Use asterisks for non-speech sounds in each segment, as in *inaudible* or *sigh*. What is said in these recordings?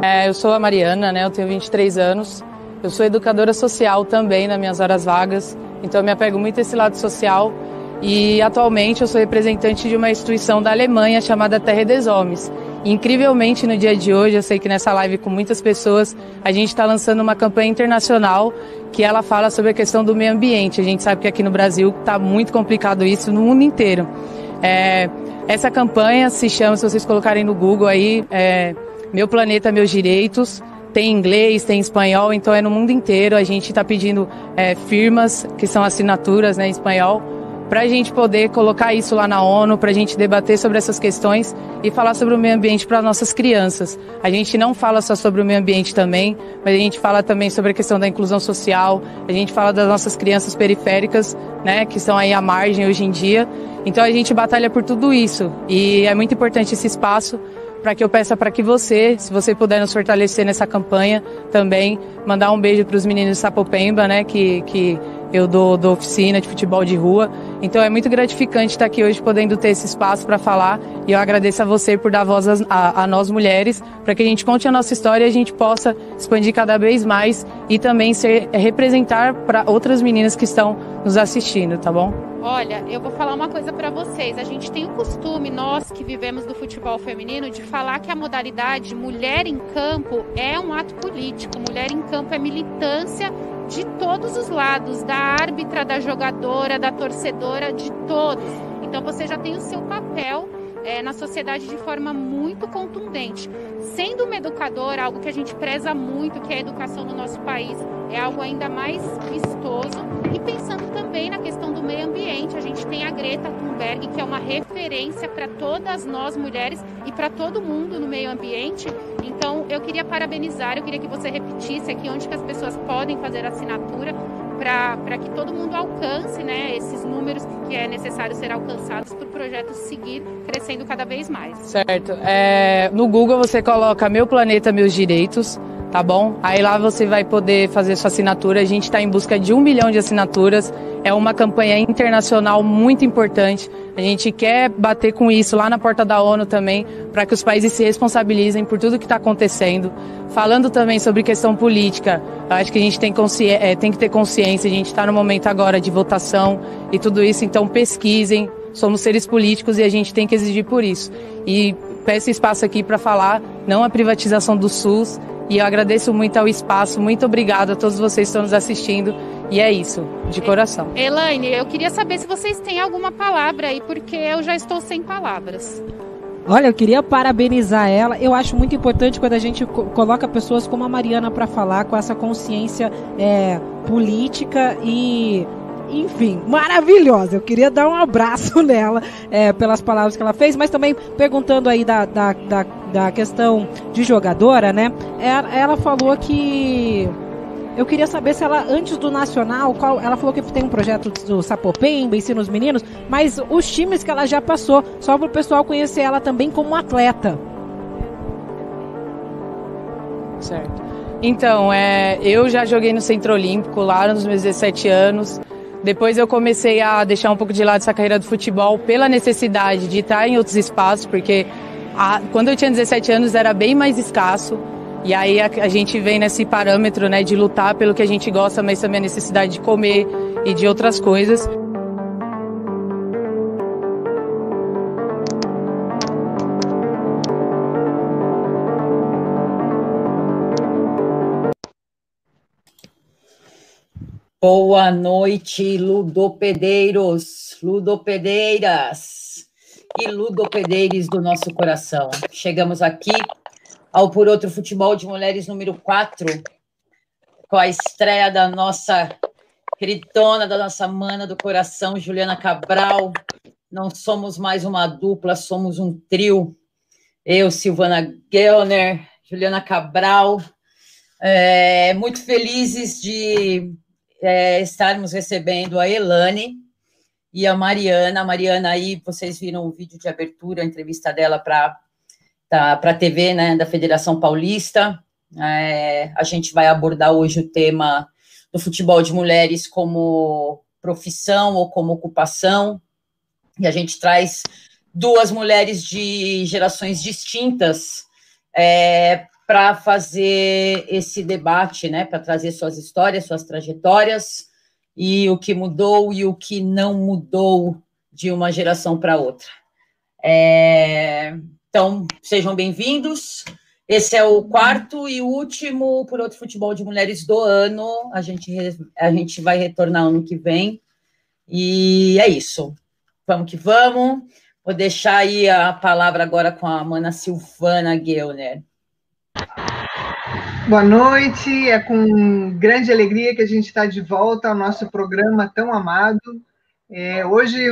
É, eu sou a Mariana, né? Eu tenho 23 anos. Eu sou educadora social também nas minhas horas vagas, então eu me apego muito a esse lado social. E atualmente eu sou representante de uma instituição da Alemanha chamada Terra des Homens. Incrivelmente, no dia de hoje, eu sei que nessa live com muitas pessoas, a gente está lançando uma campanha internacional que ela fala sobre a questão do meio ambiente. A gente sabe que aqui no Brasil está muito complicado isso no mundo inteiro. É, essa campanha se chama, se vocês colocarem no Google aí, é, Meu Planeta, Meus Direitos tem inglês, tem espanhol, então é no mundo inteiro. A gente está pedindo é, firmas, que são assinaturas né, em espanhol, para a gente poder colocar isso lá na ONU, para a gente debater sobre essas questões e falar sobre o meio ambiente para nossas crianças. A gente não fala só sobre o meio ambiente também, mas a gente fala também sobre a questão da inclusão social, a gente fala das nossas crianças periféricas, né, que estão aí à margem hoje em dia. Então a gente batalha por tudo isso e é muito importante esse espaço para que eu peça para que você, se você puder nos fortalecer nessa campanha também, mandar um beijo para os meninos de Sapopemba, né, que, que eu dou, dou oficina de futebol de rua. Então é muito gratificante estar aqui hoje podendo ter esse espaço para falar e eu agradeço a você por dar voz a, a nós mulheres, para que a gente conte a nossa história e a gente possa expandir cada vez mais e também ser representar para outras meninas que estão nos assistindo, tá bom? Olha, eu vou falar uma coisa para vocês. A gente tem o costume, nós que vivemos do futebol feminino, de falar que a modalidade mulher em campo é um ato político. Mulher em campo é militância de todos os lados, da árbitra, da jogadora, da torcedora, de todos. Então você já tem o seu papel é, na sociedade de forma muito contundente. Sendo uma educadora, algo que a gente preza muito, que é a educação no nosso país, é algo ainda mais vistoso. E pensando também na questão do meio ambiente, a gente tem a Greta Thunberg, que é uma referência para todas nós mulheres e para todo mundo no meio ambiente. Então, eu queria parabenizar, eu queria que você repetisse aqui onde que as pessoas podem fazer assinatura para que todo mundo alcance né, esses números que é necessário ser alcançados para o projeto seguir crescendo cada vez mais. Certo. É, no Google você coloca Meu Planeta, Meus Direitos tá bom? Aí lá você vai poder fazer sua assinatura. A gente está em busca de um milhão de assinaturas. É uma campanha internacional muito importante. A gente quer bater com isso lá na porta da ONU também, para que os países se responsabilizem por tudo que está acontecendo. Falando também sobre questão política, acho que a gente tem, é, tem que ter consciência. A gente está no momento agora de votação e tudo isso, então pesquisem. Somos seres políticos e a gente tem que exigir por isso. E peço espaço aqui para falar não a privatização do SUS, e eu agradeço muito ao espaço. Muito obrigada a todos vocês que estão nos assistindo. E é isso, de coração. Elaine, eu queria saber se vocês têm alguma palavra aí, porque eu já estou sem palavras. Olha, eu queria parabenizar ela. Eu acho muito importante quando a gente coloca pessoas como a Mariana para falar com essa consciência é, política e enfim, maravilhosa. Eu queria dar um abraço *laughs* nela é, pelas palavras que ela fez, mas também perguntando aí da, da, da, da questão de jogadora, né? Ela, ela, falou que. Eu queria saber se ela, antes do Nacional, qual, ela falou que tem um projeto do Sapopemba, ensina os meninos, mas os times que ela já passou, só para o pessoal conhecer ela também como atleta. Certo. Então, é, eu já joguei no Centro Olímpico lá nos meus 17 anos. Depois eu comecei a deixar um pouco de lado essa carreira do futebol pela necessidade de estar em outros espaços, porque a, quando eu tinha 17 anos era bem mais escasso. E aí a, a, gente vem nesse parâmetro né, de lutar pelo que a gente gosta, mas também a necessidade de comer e de outras coisas. Boa noite, ludopedeiros, ludopedeiras e ludopedeiros do nosso coração. Chegamos aqui ao Por Outro Futebol de Mulheres número 4, com a estreia da nossa queridona, da nossa mana do coração, Juliana Cabral. Não somos mais uma dupla, somos um trio. Eu, Silvana Gellner, Juliana Cabral, é, muito felizes de é, estarmos recebendo a Elane e a Mariana. A Mariana aí, vocês viram o vídeo de abertura, a entrevista dela para tá, a TV né, da Federação Paulista. É, a gente vai abordar hoje o tema do futebol de mulheres como profissão ou como ocupação. E a gente traz duas mulheres de gerações distintas é, para fazer esse debate, né, para trazer suas histórias, suas trajetórias e o que mudou e o que não mudou de uma geração para outra. É, então, sejam bem-vindos. Esse é o quarto e último por outro futebol de mulheres do ano. A gente, a gente vai retornar ano que vem. E é isso. Vamos que vamos. Vou deixar aí a palavra agora com a mana Silvana Geuner. Boa noite, é com grande alegria que a gente está de volta ao nosso programa tão amado. É, hoje,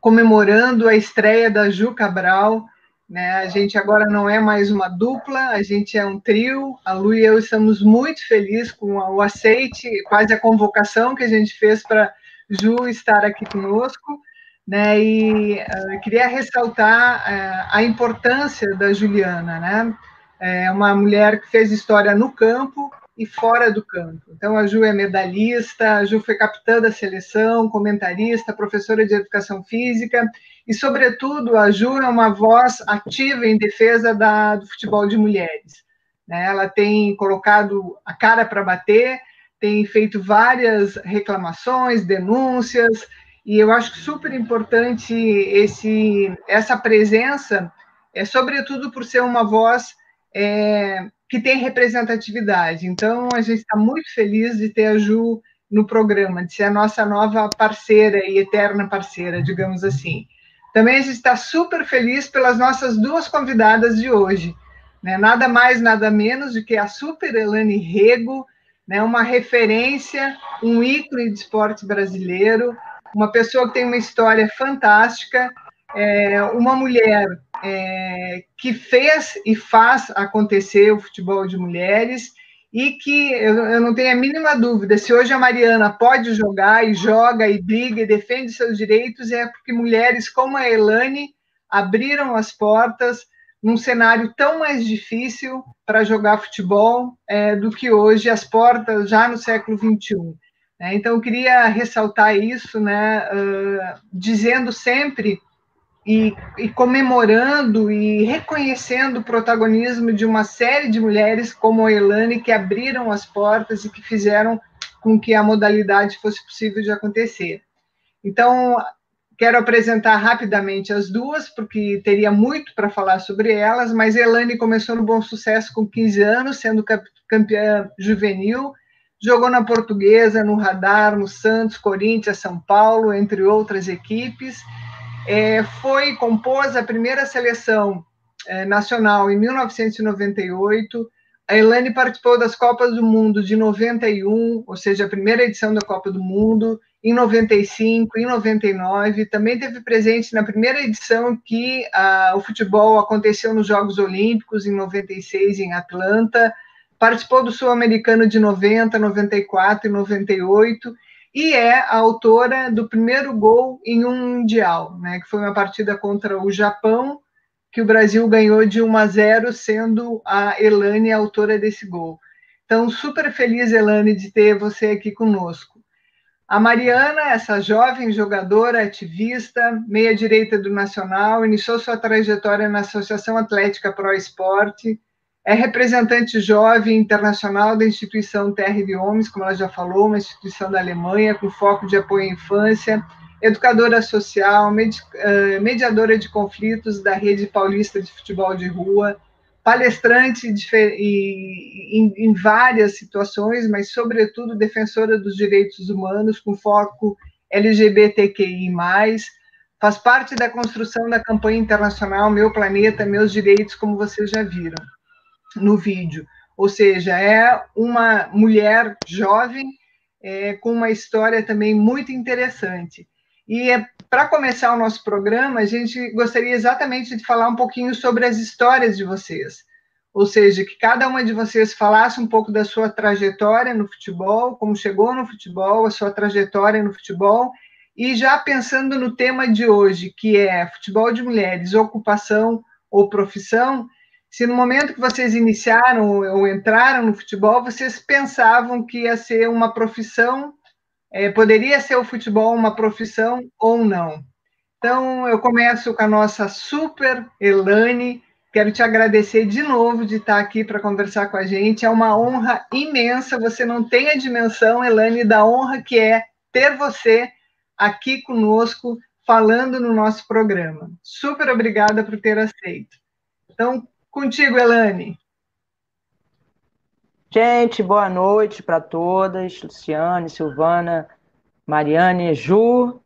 comemorando a estreia da Ju Cabral, né? A gente agora não é mais uma dupla, a gente é um trio. A Lu e eu estamos muito felizes com o aceite, quase a convocação que a gente fez para Ju estar aqui conosco. Né? E uh, queria ressaltar uh, a importância da Juliana, né? É uma mulher que fez história no campo e fora do campo. Então, a Ju é medalhista, a Ju foi capitã da seleção, comentarista, professora de educação física e, sobretudo, a Ju é uma voz ativa em defesa da, do futebol de mulheres. Né? Ela tem colocado a cara para bater, tem feito várias reclamações, denúncias, e eu acho super importante esse, essa presença, é sobretudo por ser uma voz é, que tem representatividade. Então, a gente está muito feliz de ter a Ju no programa, de ser a nossa nova parceira e eterna parceira, digamos assim. Também a gente está super feliz pelas nossas duas convidadas de hoje. Né? Nada mais, nada menos do que a Super Elane Rego, né? uma referência, um ícone de esporte brasileiro, uma pessoa que tem uma história fantástica, é, uma mulher é, que fez e faz acontecer o futebol de mulheres e que eu, eu, não tenho a mínima dúvida, se hoje a Mariana pode jogar e joga e briga e defende seus direitos, é porque mulheres como a Elane abriram as portas num cenário tão mais difícil para jogar futebol é, do que hoje as portas já no século XXI. É, então, eu queria ressaltar isso, né, uh, dizendo sempre e, e, comemorando e reconhecendo o protagonismo de uma série de mulheres como a Elane que abriram as portas e que fizeram com que a modalidade fosse possível de acontecer. Então, quero apresentar rapidamente as duas, porque teria muito para falar sobre elas, mas Elane começou no Bom Sucesso com 15 anos, sendo campeã juvenil, jogou na Portuguesa, no Radar, no Santos, Corinthians, São Paulo, entre outras equipes, é, foi compôs a primeira seleção é, nacional em 1998. A Elane participou das Copas do Mundo de 91, ou seja, a primeira edição da Copa do Mundo, em 95, em 99. Também teve presente na primeira edição que a, o futebol aconteceu nos Jogos Olímpicos, em 96, em Atlanta. Participou do Sul-Americano de 90, 94 e 98 e é a autora do primeiro gol em um Mundial, né, que foi uma partida contra o Japão, que o Brasil ganhou de 1 a 0, sendo a Elane a autora desse gol. Então, super feliz, Elane, de ter você aqui conosco. A Mariana, essa jovem jogadora, ativista, meia-direita do Nacional, iniciou sua trajetória na Associação Atlética Pro Esporte, é representante jovem internacional da instituição Terra de Homens, como ela já falou, uma instituição da Alemanha com foco de apoio à infância, educadora social, eh, mediadora de conflitos da Rede Paulista de Futebol de Rua, palestrante em várias situações, mas, sobretudo, defensora dos direitos humanos, com foco LGBTQI. Faz parte da construção da campanha internacional Meu Planeta, Meus Direitos, como vocês já viram no vídeo. Ou seja, é uma mulher jovem é, com uma história também muito interessante. E é, para começar o nosso programa, a gente gostaria exatamente de falar um pouquinho sobre as histórias de vocês. Ou seja, que cada uma de vocês falasse um pouco da sua trajetória no futebol, como chegou no futebol, a sua trajetória no futebol, e já pensando no tema de hoje, que é futebol de mulheres, ocupação ou profissão, se no momento que vocês iniciaram ou entraram no futebol, vocês pensavam que ia ser uma profissão, é, poderia ser o futebol uma profissão ou não. Então, eu começo com a nossa super Elane, Quero te agradecer de novo de estar aqui para conversar com a gente. É uma honra imensa. Você não tem a dimensão, Elane, da honra que é ter você aqui conosco, falando no nosso programa. Super obrigada por ter aceito. Então, contigo, Elane. Gente, boa noite para todas. Luciane, Silvana, Mariane, Ju,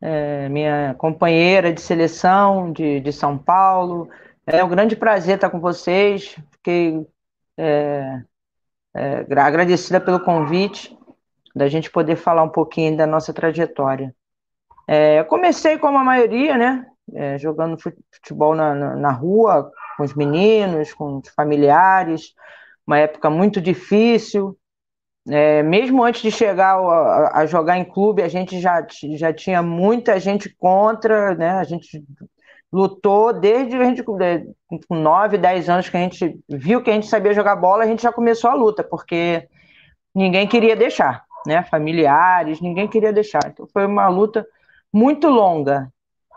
é, minha companheira de seleção de, de São Paulo. É um grande prazer estar com vocês. Fiquei é, é, agradecida pelo convite, da gente poder falar um pouquinho da nossa trajetória. É, comecei como a maioria, né? É, jogando futebol na, na, na, rua, com os meninos, com os familiares, uma época muito difícil. É, mesmo antes de chegar a, a, jogar em clube, a gente já, já tinha muita gente contra, né? A gente lutou desde a gente, com 9, 10 anos que a gente viu que a gente sabia jogar bola, a gente já começou a luta, porque ninguém queria deixar, né? Familiares, ninguém queria deixar. Então foi uma luta muito longa,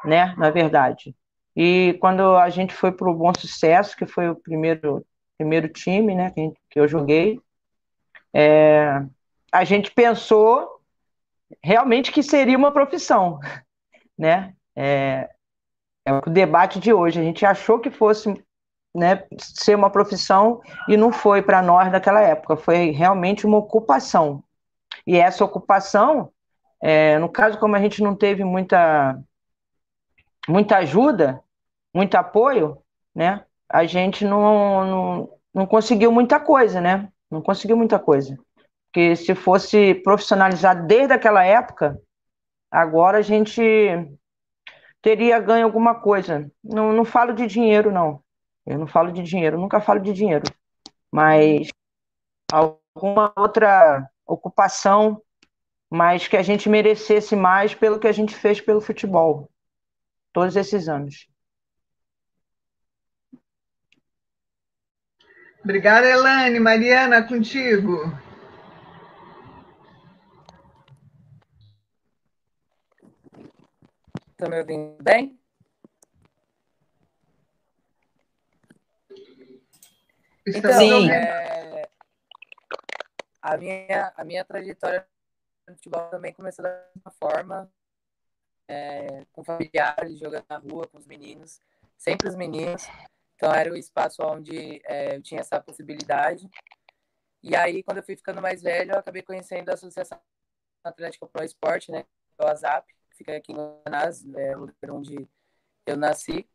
né? Na verdade. E quando a gente foi para o Bom Sucesso, que foi o primeiro, primeiro time, né? Que, que eu joguei, é, a gente pensou realmente que seria uma profissão, *laughs* né? É, é o debate de hoje. A gente achou que fosse né, ser uma profissão e não foi para nós naquela época. Foi realmente uma ocupação. E essa ocupação, é, no caso, como a gente não teve muita, muita ajuda, muito apoio, né, a gente não, não, não conseguiu muita coisa, né? Não conseguiu muita coisa. Porque se fosse profissionalizado desde aquela época, agora a gente teria ganho alguma coisa. Não, não falo de dinheiro, não. Eu não falo de dinheiro, nunca falo de dinheiro. Mas alguma outra ocupação, mas que a gente merecesse mais pelo que a gente fez pelo futebol. Todos esses anos. Obrigada, Elane. Mariana, contigo. Estão me ouvindo bem? Então, é, a, minha, a minha trajetória no futebol também começou da mesma forma, é, com familiares, jogando na rua com os meninos, sempre os meninos. Então era o espaço onde é, eu tinha essa possibilidade. E aí, quando eu fui ficando mais velho, eu acabei conhecendo a Associação Atlética Pro Esporte, né? O WhatsApp fica aqui em Guanás, é o lugar onde eu nasci.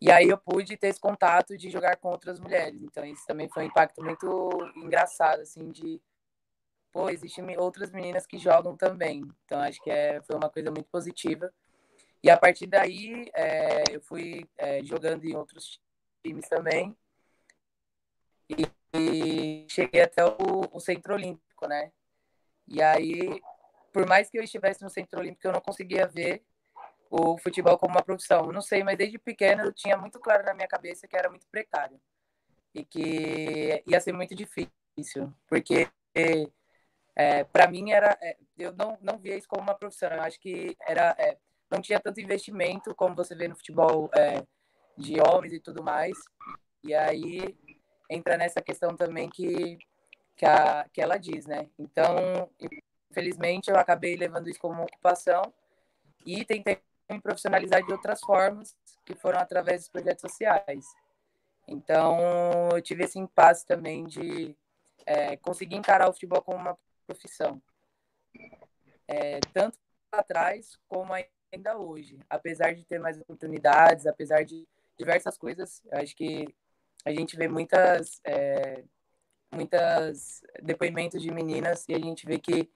E aí eu pude ter esse contato de jogar com outras mulheres. Então isso também foi um impacto muito engraçado, assim, de pô, existem outras meninas que jogam também. Então acho que é, foi uma coisa muito positiva. E a partir daí é, eu fui é, jogando em outros times também. E, e cheguei até o, o Centro Olímpico, né? E aí por mais que eu estivesse no Centro Olímpico, eu não conseguia ver o futebol como uma profissão. Não sei, mas desde pequena eu tinha muito claro na minha cabeça que era muito precário e que ia ser muito difícil, porque é, para mim era é, eu não não via isso como uma profissão. Eu acho que era é, não tinha tanto investimento como você vê no futebol é, de homens e tudo mais. E aí entra nessa questão também que que, a, que ela diz, né? Então, Infelizmente, eu acabei levando isso como ocupação e tentei me profissionalizar de outras formas, que foram através dos projetos sociais. Então, eu tive esse impasse também de é, conseguir encarar o futebol como uma profissão. É, tanto atrás como ainda hoje. Apesar de ter mais oportunidades, apesar de diversas coisas, eu acho que a gente vê muitas, é, muitas depoimentos de meninas e a gente vê que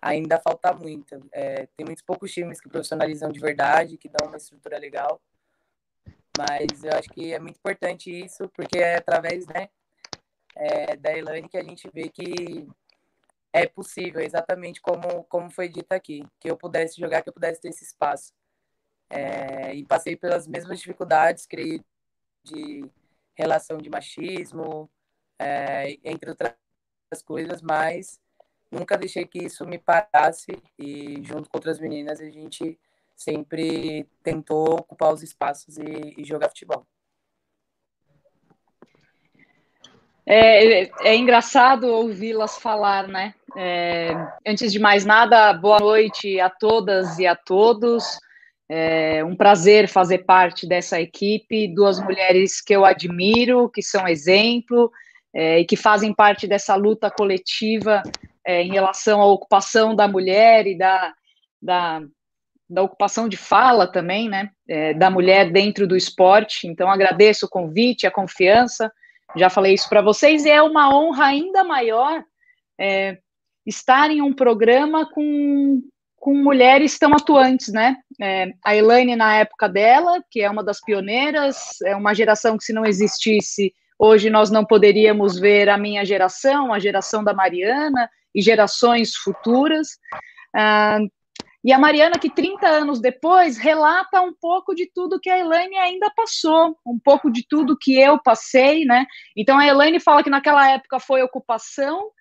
ainda falta muito. É, tem muitos poucos times que profissionalizam de verdade, que dão uma estrutura legal. Mas eu acho que é muito importante isso, porque é através né, é, da Elaine que a gente vê que é possível, exatamente como, como foi dito aqui, que eu pudesse jogar, que eu pudesse ter esse espaço. É, e passei pelas mesmas dificuldades, creio, de relação de machismo, é, entre outras coisas, mas nunca deixei que isso me parasse e junto com outras meninas a gente sempre tentou ocupar os espaços e, e jogar futebol. É, é, é engraçado ouvi-las falar, né? É, antes de mais nada, boa noite a todas e a todos. É um prazer fazer parte dessa equipe, duas mulheres que eu admiro, que são exemplo é, e que fazem parte dessa luta coletiva é, em relação à ocupação da mulher e da, da, da ocupação de fala também, né, é, da mulher dentro do esporte. Então, agradeço o convite, a confiança, já falei isso para vocês, e é uma honra ainda maior é, estar em um programa com, com mulheres tão atuantes, né? É, a Elaine, na época dela, que é uma das pioneiras, é uma geração que, se não existisse, hoje nós não poderíamos ver a minha geração, a geração da Mariana e gerações futuras. Ah, e a Mariana, que 30 anos depois, relata um pouco de tudo que a Elaine ainda passou, um pouco de tudo que eu passei, né? Então a Elaine fala que naquela época foi ocupação,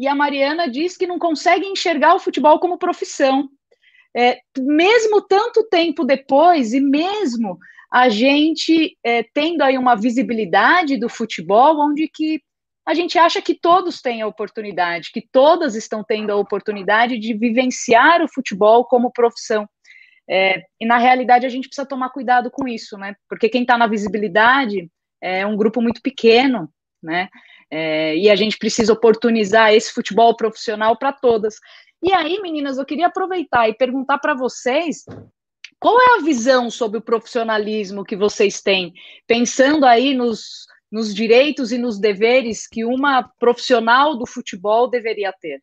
e a Mariana diz que não consegue enxergar o futebol como profissão. É, mesmo tanto tempo depois, e mesmo a gente é, tendo aí uma visibilidade do futebol, onde que a gente acha que todos têm a oportunidade, que todas estão tendo a oportunidade de vivenciar o futebol como profissão. É, e na realidade a gente precisa tomar cuidado com isso, né? Porque quem está na visibilidade é um grupo muito pequeno, né? É, e a gente precisa oportunizar esse futebol profissional para todas. E aí, meninas, eu queria aproveitar e perguntar para vocês qual é a visão sobre o profissionalismo que vocês têm, pensando aí nos, nos direitos e nos deveres que uma profissional do futebol deveria ter?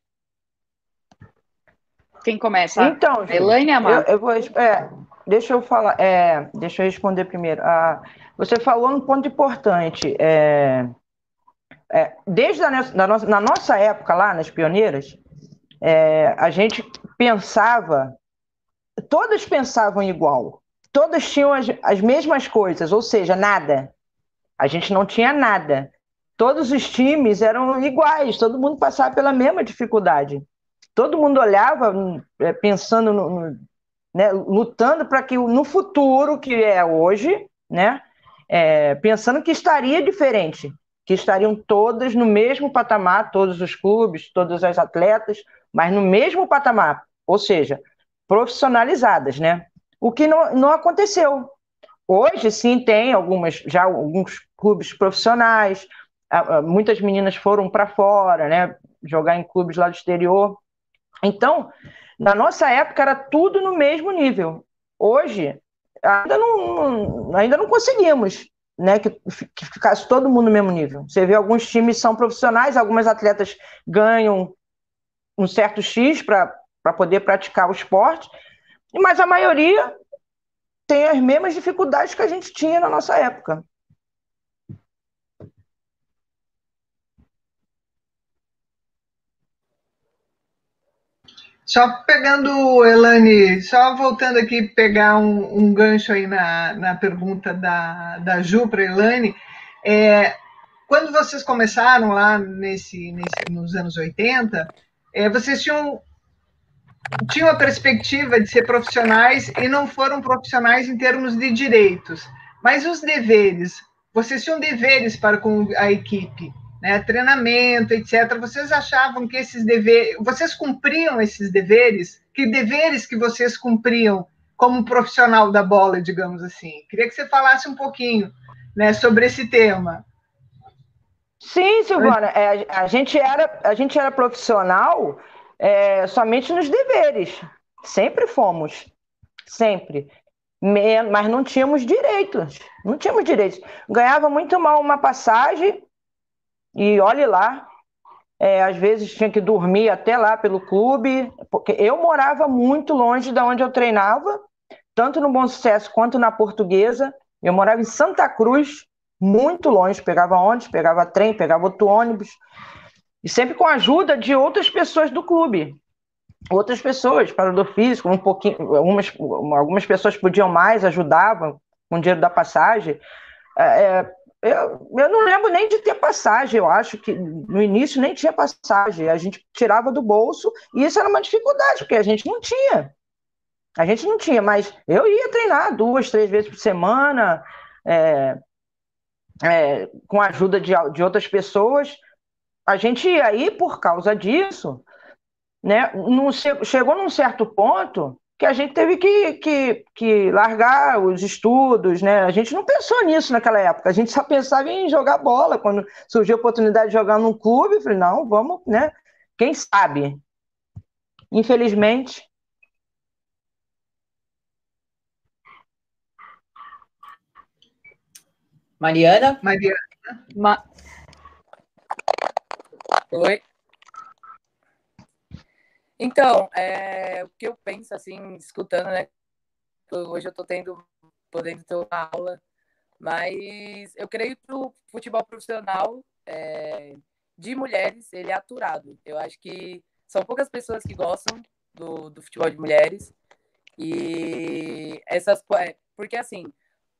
Quem começa? Então, Elaine Amar. Eu, eu vou, é, deixa eu falar, é, deixa eu responder primeiro. Ah, você falou um ponto importante. É, é, desde a, na, nossa, na nossa época lá, nas pioneiras, é, a gente pensava, todas pensavam igual, todas tinham as, as mesmas coisas, ou seja, nada. A gente não tinha nada. Todos os times eram iguais, todo mundo passava pela mesma dificuldade. Todo mundo olhava é, pensando no, no né, lutando para que no futuro, que é hoje, né, é, pensando que estaria diferente, que estariam todas no mesmo patamar, todos os clubes, todas as atletas, mas no mesmo patamar, ou seja, profissionalizadas, né? O que não, não aconteceu. Hoje, sim, tem algumas, já alguns clubes profissionais, muitas meninas foram para fora, né? Jogar em clubes lá do exterior. Então, na nossa época era tudo no mesmo nível. Hoje, ainda não, ainda não conseguimos né, que, que ficasse todo mundo no mesmo nível. Você vê alguns times são profissionais, algumas atletas ganham um certo X para poder praticar o esporte, mas a maioria tem as mesmas dificuldades que a gente tinha na nossa época. Só pegando, Elane, só voltando aqui, pegar um, um gancho aí na, na pergunta da, da Ju para Elane, é, quando vocês começaram lá nesse, nesse, nos anos 80, é, vocês tinham, tinham a perspectiva de ser profissionais e não foram profissionais em termos de direitos, mas os deveres, vocês tinham deveres para com a equipe, né, treinamento, etc. Vocês achavam que esses deveres, vocês cumpriam esses deveres? Que deveres que vocês cumpriam como profissional da bola, digamos assim? Queria que você falasse um pouquinho, né, sobre esse tema. Sim, Silvana, é, a, gente era, a gente era profissional é, somente nos deveres. Sempre fomos. Sempre. Mas não tínhamos direitos. Não tínhamos direitos. Ganhava muito mal uma passagem e olhe lá, é, às vezes tinha que dormir até lá pelo clube, porque eu morava muito longe da onde eu treinava, tanto no Bom Sucesso quanto na Portuguesa. Eu morava em Santa Cruz, muito longe, pegava ônibus, pegava trem, pegava outro ônibus, e sempre com a ajuda de outras pessoas do clube. Outras pessoas, parador físico, um pouquinho, algumas, algumas pessoas podiam mais, ajudavam com o dinheiro da passagem. É, é eu, eu não lembro nem de ter passagem, eu acho que no início nem tinha passagem, a gente tirava do bolso, e isso era uma dificuldade, porque a gente não tinha. A gente não tinha, mas eu ia treinar duas, três vezes por semana, é, é, com a ajuda de, de outras pessoas, a gente aí, por causa disso, né, num, chegou num certo ponto que a gente teve que, que, que, largar os estudos, né? A gente não pensou nisso naquela época, a gente só pensava em jogar bola. Quando surgiu a oportunidade de jogar num clube, eu falei, não, vamos, né? Quem sabe? Infelizmente. Mariana? Mariana. Ma... Oi. Então, é, o que eu penso, assim, escutando, né? Hoje eu tô tendo, podendo ter uma aula, mas eu creio que o futebol profissional é, de mulheres, ele é aturado. Eu acho que são poucas pessoas que gostam do, do futebol de mulheres, e essas... É, porque, assim,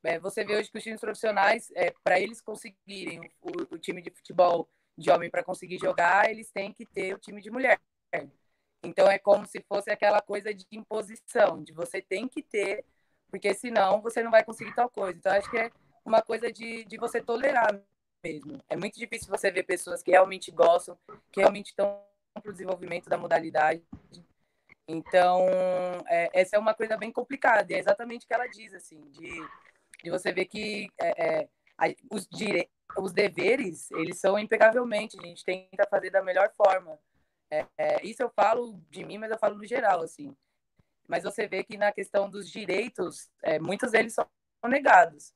é, você vê hoje que os times profissionais, é, para eles conseguirem o, o time de futebol de homem para conseguir jogar, eles têm que ter o time de mulher. Então é como se fosse aquela coisa de imposição, de você tem que ter, porque senão você não vai conseguir tal coisa. Então acho que é uma coisa de, de você tolerar mesmo. É muito difícil você ver pessoas que realmente gostam, que realmente estão para o desenvolvimento da modalidade. Então, é, essa é uma coisa bem complicada, e é exatamente o que ela diz, assim, de, de você ver que é, é, os, dire... os deveres, eles são impecavelmente, a gente tenta fazer da melhor forma. É, é, isso eu falo de mim, mas eu falo no geral, assim. Mas você vê que na questão dos direitos, é, muitos deles são negados.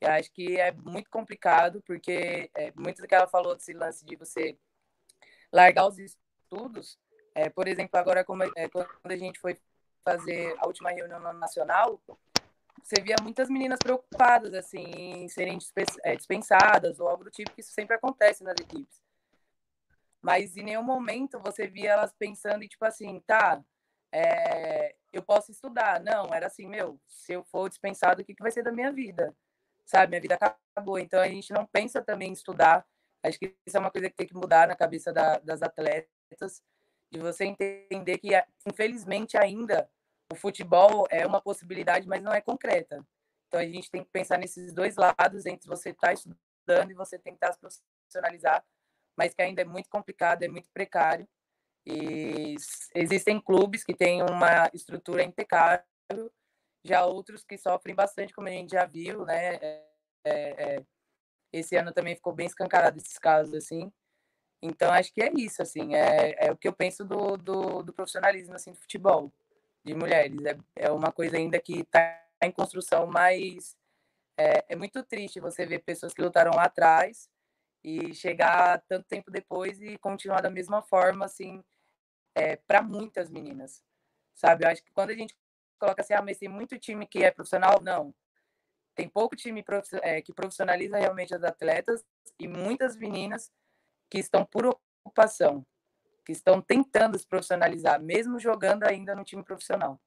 Eu acho que é muito complicado, porque é, muito do que ela falou desse lance de você largar os estudos, é, por exemplo, agora como, é, quando a gente foi fazer a última reunião nacional, você via muitas meninas preocupadas assim em serem é, dispensadas ou algo do tipo que isso sempre acontece nas equipes mas em nenhum momento você via elas pensando em, tipo assim, tá, é, eu posso estudar. Não, era assim, meu, se eu for dispensado, o que, que vai ser da minha vida? Sabe, minha vida acabou. Então a gente não pensa também em estudar. Acho que isso é uma coisa que tem que mudar na cabeça da, das atletas, de você entender que, infelizmente, ainda o futebol é uma possibilidade, mas não é concreta. Então a gente tem que pensar nesses dois lados, entre você estar tá estudando e você tentar se profissionalizar mas que ainda é muito complicado, é muito precário. E existem clubes que têm uma estrutura impecável, já outros que sofrem bastante, como a gente já viu, né? É, é, é esse ano também ficou bem escancarado esses casos, assim. Então, acho que é isso, assim, é, é o que eu penso do, do, do profissionalismo, assim, do futebol de mulheres. É, é uma coisa ainda que está em construção, mas é, é muito triste você ver pessoas que lutaram lá atrás e chegar tanto tempo depois e continuar da mesma forma, assim, é, para muitas meninas, sabe? Eu acho que quando a gente coloca assim, ah, mas tem muito time que é profissional, não. Tem pouco time é, que profissionaliza realmente as atletas e muitas meninas que estão por ocupação, que estão tentando se profissionalizar, mesmo jogando ainda no time profissional.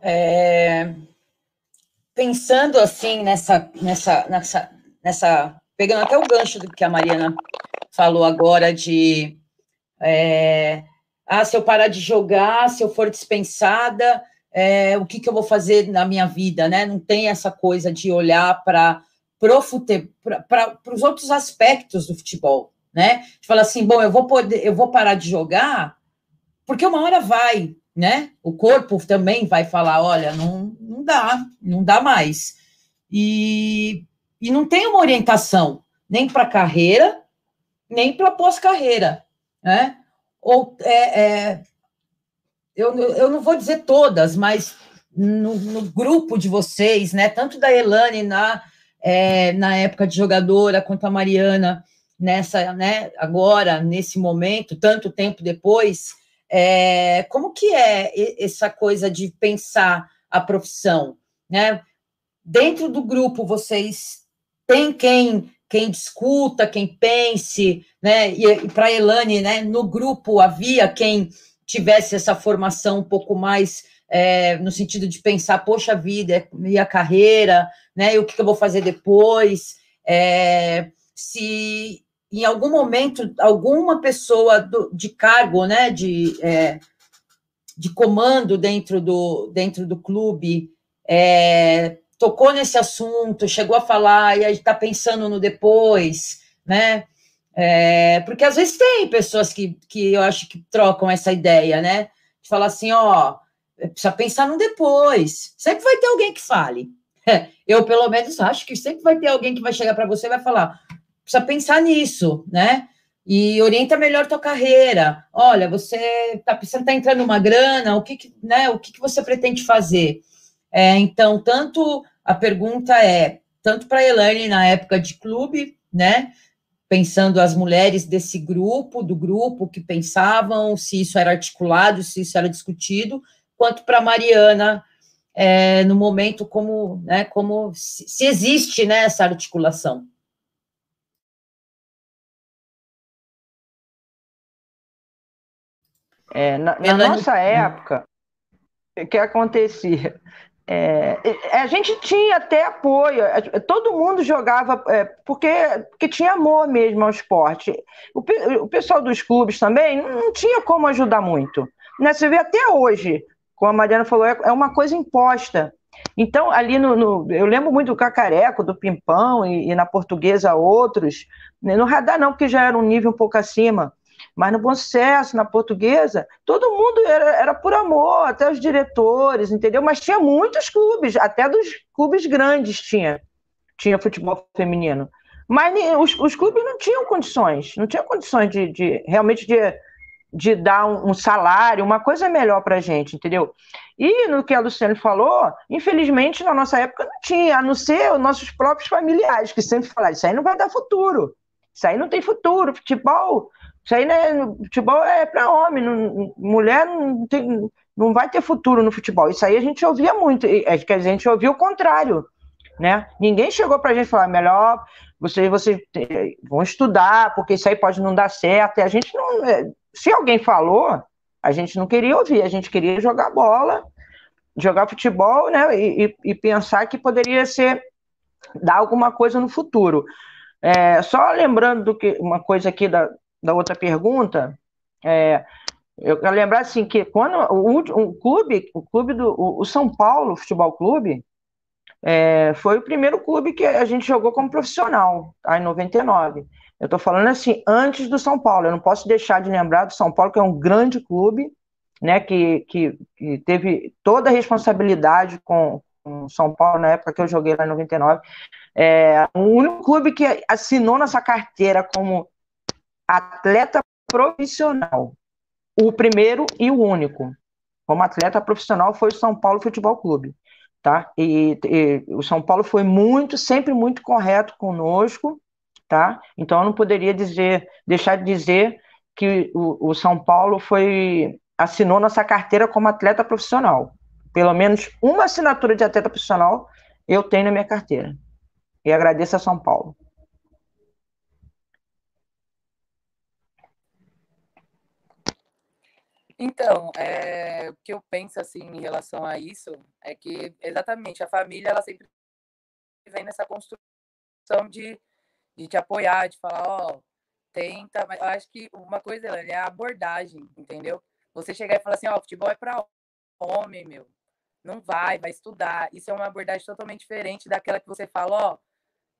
É, pensando assim nessa, nessa, nessa, nessa, pegando até o gancho do que a Mariana falou agora de é, ah, se eu parar de jogar, se eu for dispensada, é, o que, que eu vou fazer na minha vida, né? Não tem essa coisa de olhar para para os outros aspectos do futebol, né? De falar assim, bom, eu vou poder, eu vou parar de jogar, porque uma hora vai, né? O corpo também vai falar, olha, não, não dá, não dá mais. E, e não tem uma orientação nem para carreira, nem para pós-carreira, né? Ou é, é, eu, eu não vou dizer todas, mas no, no, grupo de vocês, né? Tanto da Elane na, é, na época de jogadora, quanto a Mariana nessa, né? Agora, nesse momento, tanto tempo depois, é, como que é essa coisa de pensar a profissão, né? Dentro do grupo, vocês têm quem quem discuta, quem pense, né? E, e para a Elane, né? No grupo havia quem tivesse essa formação um pouco mais é, no sentido de pensar, poxa vida, e a carreira, né? E o que, eu vou fazer depois? É, se em algum momento alguma pessoa do, de cargo, né, de, é, de comando dentro do, dentro do clube é, tocou nesse assunto, chegou a falar e está pensando no depois, né? É, porque às vezes tem pessoas que, que eu acho que trocam essa ideia, né? De falar assim, ó, precisa pensar no depois. Sempre vai ter alguém que fale. *laughs* Eu, pelo menos, acho que sempre vai ter alguém que vai chegar para você e vai falar: precisa pensar nisso, né? E orienta melhor tua carreira. Olha, você está precisando tá entrando uma grana, o que, que né, o que, que você pretende fazer? É, então, tanto a pergunta é, tanto para a Elaine na época de clube, né? Pensando as mulheres desse grupo, do grupo que pensavam, se isso era articulado, se isso era discutido, quanto para a Mariana é, no momento como, né, como se, se existe né, essa articulação. É, na, na nossa época, o que acontecia? É, a gente tinha até apoio, todo mundo jogava é, porque, porque tinha amor mesmo ao esporte. O, o, pessoal dos clubes também não tinha como ajudar muito. Né? Você vê até hoje, como a Mariana falou, é, é uma coisa imposta. Então, ali no, no, Eu lembro muito do Cacareco, do Pimpão e, e na portuguesa outros. Né? No radar, não, porque já era um nível um pouco acima. Mas no Bom Sucesso, na portuguesa, todo mundo era, era por amor, até os diretores, entendeu? Mas tinha muitos clubes, até dos clubes grandes tinha, tinha futebol feminino. Mas os, os clubes não tinham condições, não tinham condições de, de realmente de, de dar um, um salário, uma coisa melhor para a gente, entendeu? E no que a Luciane falou, infelizmente na nossa época não tinha, a não ser os nossos próprios familiares, que sempre falaram: isso aí não vai dar futuro, isso aí não tem futuro, futebol isso aí, né? Futebol é para homem, não, mulher não, tem, não vai ter futuro no futebol. Isso aí a gente ouvia muito, é, a gente ouvia o contrário, né? Ninguém chegou para a gente falar, melhor vocês, vocês vão estudar, porque isso aí pode não dar certo. E a gente não. É, se alguém falou, a gente não queria ouvir, a gente queria jogar bola, jogar futebol, né? E, e pensar que poderia ser dar alguma coisa no futuro. É, só lembrando do que uma coisa aqui da, da outra pergunta, é, eu quero lembrar assim que quando o, o clube, o clube do o, o São Paulo Futebol Clube, é, foi o primeiro clube que a gente jogou como profissional, tá, em 99. Eu estou falando assim, antes do São Paulo. Eu não posso deixar de lembrar do São Paulo, que é um grande clube, né, que, que, que teve toda a responsabilidade com, com São Paulo na época que eu joguei lá em 99. É, o único clube que assinou nossa carteira como atleta profissional. O primeiro e o único. Como atleta profissional foi o São Paulo Futebol Clube. Tá? E, e, o São Paulo foi muito, sempre muito correto conosco, tá? Então eu não poderia dizer, deixar de dizer que o, o São Paulo foi assinou nossa carteira como atleta profissional. Pelo menos uma assinatura de atleta profissional eu tenho na minha carteira. E agradeço a São Paulo. Então, é, o que eu penso assim em relação a isso é que exatamente a família ela sempre vem nessa construção de, de te apoiar, de falar, ó, oh, tenta, mas eu acho que uma coisa é a abordagem, entendeu? Você chegar e falar assim, ó, oh, futebol é para homem, meu. Não vai, vai estudar. Isso é uma abordagem totalmente diferente daquela que você fala, ó, oh,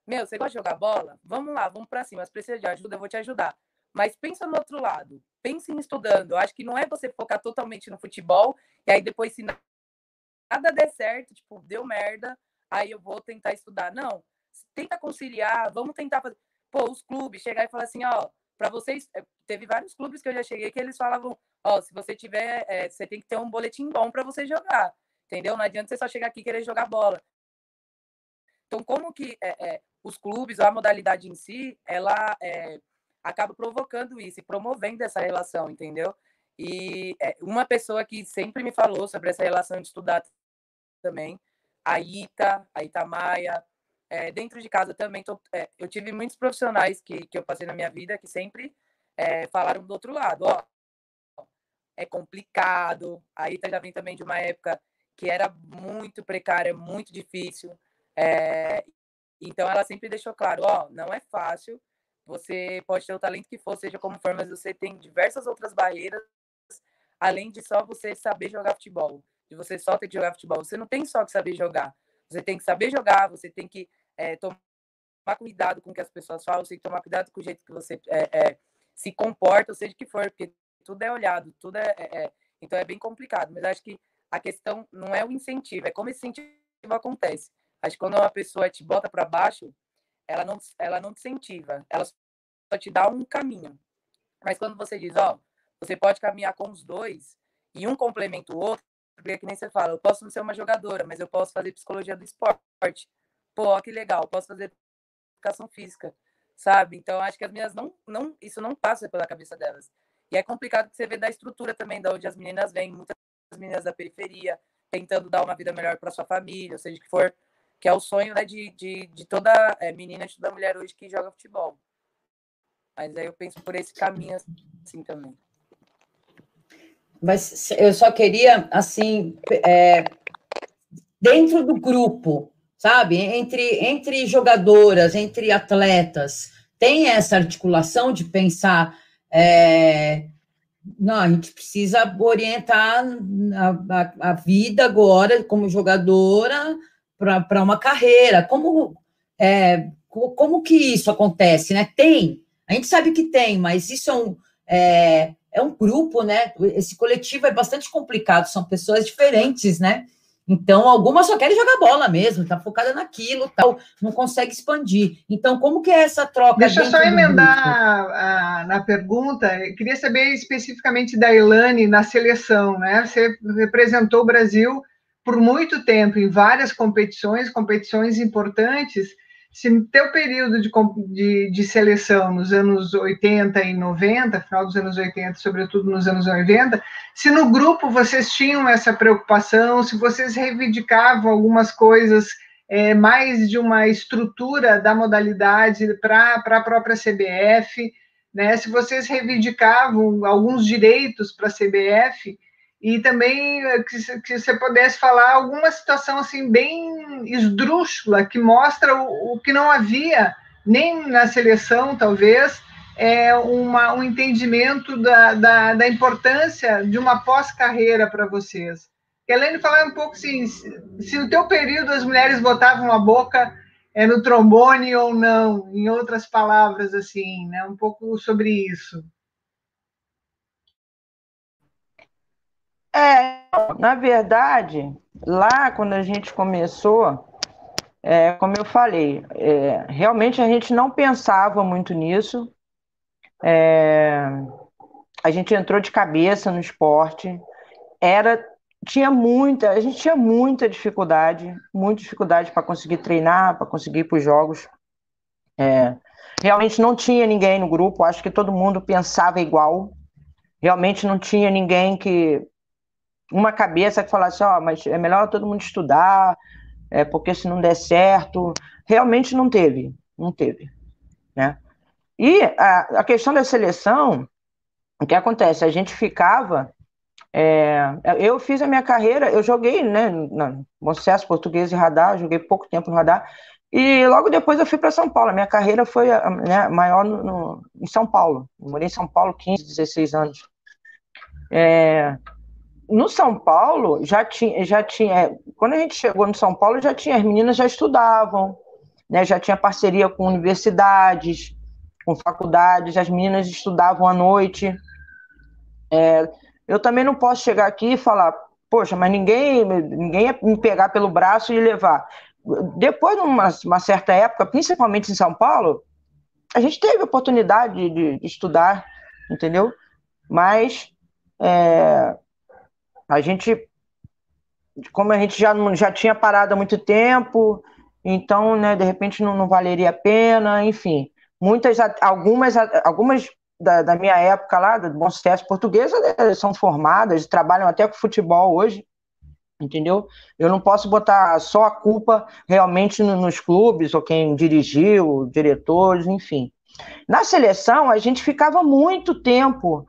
meu, você gosta de jogar bola? Vamos lá, vamos para cima. Se precisa de ajuda, eu vou te ajudar. Mas pensa no outro lado. Pense em estudando. Acho que não é você focar totalmente no futebol e aí depois se nada der certo, tipo, deu merda, aí eu vou tentar estudar. Não. Tenta conciliar, vamos tentar fazer. Pô, os clubes chegar e falar assim, ó, para vocês, eh, teve vários clubes que eu já cheguei que eles falavam, ó, se você tiver, é, você tem que ter um boletim bom para você jogar, entendeu? Não adianta você só chegar aqui e querer jogar bola. Então, como que é, é, os clubes, a modalidade em si, ela acaba provocando isso e promovendo essa relação, entendeu? E é, uma pessoa que sempre me falou sobre essa relação de estudar também, a Ita, a Itamaia, é, dentro de casa também, tô, é, eu tive muitos profissionais que, que eu passei na minha vida que sempre é, falaram do outro lado, ó, é complicado, a Ita já vem também de uma época que era muito precária, muito difícil, é, então ela sempre deixou claro, ó, não é fácil, você pode ter o talento que for, seja como for, mas você tem diversas outras barreiras, além de só você saber jogar futebol. de você só ter que jogar futebol. Você não tem só que saber jogar. Você tem que saber jogar, você tem que é, tomar cuidado com o que as pessoas falam, você tem que tomar cuidado com o jeito que você é, é, se comporta, ou seja que for, porque tudo é olhado, tudo é, é, é, Então é bem complicado. Mas acho que a questão não é o incentivo, é como esse incentivo acontece. Acho que quando uma pessoa te bota para baixo, ela não, ela não te incentiva, ela só te dá um caminho. Mas quando você diz, ó, você pode caminhar com os dois e um complementa o outro, porque é que nem você fala, eu posso não ser uma jogadora, mas eu posso fazer psicologia do esporte. Pô, que legal, posso fazer educação física, sabe? Então acho que as meninas não, não, isso não passa pela cabeça delas. E é complicado que você vê da estrutura também, da onde as meninas vêm, muitas meninas da periferia, tentando dar uma vida melhor para sua família, ou seja, que for, que é o sonho né, de, de, de toda é, menina, de toda mulher hoje que joga futebol. Mas aí eu penso por esse caminho assim também. Mas eu só queria, assim, é, dentro do grupo, sabe? Entre, entre jogadoras, entre atletas, tem essa articulação de pensar. É, não, a gente precisa orientar a, a, a vida agora como jogadora para uma carreira. Como, é, como que isso acontece, né? Tem, a gente sabe que tem, mas isso é um, é, é um grupo, né? Esse coletivo é bastante complicado, são pessoas diferentes, né? Então, algumas só querem jogar bola mesmo, tá focada naquilo, tal, não consegue expandir. Então, como que é essa troca? Deixa eu só emendar a, na pergunta. Eu queria saber especificamente da Elane na seleção, né? Você representou o Brasil por muito tempo em várias competições, competições importantes se no teu período de, de, de, seleção nos anos 80 e 90, final dos anos 80, sobretudo nos anos 90, se no grupo vocês tinham essa preocupação, se vocês reivindicavam algumas coisas é, mais de uma estrutura da modalidade para a própria CBF, né, se vocês reivindicavam alguns direitos para a CBF, e também eh, que, que, você pudesse falar alguma situação assim bem esdrúxula que mostra o, o que não havia nem na seleção talvez é uma, um entendimento da, da, da importância de uma pós-carreira para vocês. Helene, falar um pouco assim, se no teu período as mulheres botavam a boca é, no trombone ou não, em outras palavras assim, né? Um pouco sobre isso. É, na verdade, lá quando a gente começou, é, como eu falei, é, realmente a gente não pensava muito nisso. É, a gente entrou de cabeça no esporte. Era, tinha muita, a gente tinha muita dificuldade, muita dificuldade para conseguir treinar, para conseguir ir para os jogos. É, realmente não tinha ninguém no grupo. Acho que todo mundo pensava igual. Realmente não tinha ninguém que uma cabeça que falasse, ó, oh, mas é melhor todo mundo estudar, é, porque se não der certo, realmente não teve, não teve, né? E a, a questão da seleção, o que acontece? A gente ficava, é, eu fiz a minha carreira, eu joguei, né, no Sucesso Português e Radar, joguei pouco tempo no Radar, e logo depois eu fui para São Paulo. A minha carreira foi né, maior no, no, em São Paulo. Eu morei em São Paulo 15, 16 anos. É, no São Paulo já tinha, já tinha, quando a gente chegou no São Paulo já tinha, as meninas já estudavam, né, já tinha parceria com universidades, com faculdades, as meninas estudavam à noite. É, eu também não posso chegar aqui e falar, poxa, mas ninguém, ninguém ia me pegar pelo braço e levar. Depois, numa uma certa época, principalmente em São Paulo, a gente teve oportunidade de, de estudar, entendeu? Mas é, a gente, como a gente já, já tinha parado há muito tempo, então, né, de repente não, não valeria a pena, enfim. Muitas, algumas, algumas da, da minha época lá, do Bom Sucesso Portuguesa, né, são formadas, trabalham até com futebol hoje, entendeu? Eu não posso botar só a culpa realmente nos clubes, ou quem dirigiu, diretores, enfim. Na seleção, a gente ficava muito tempo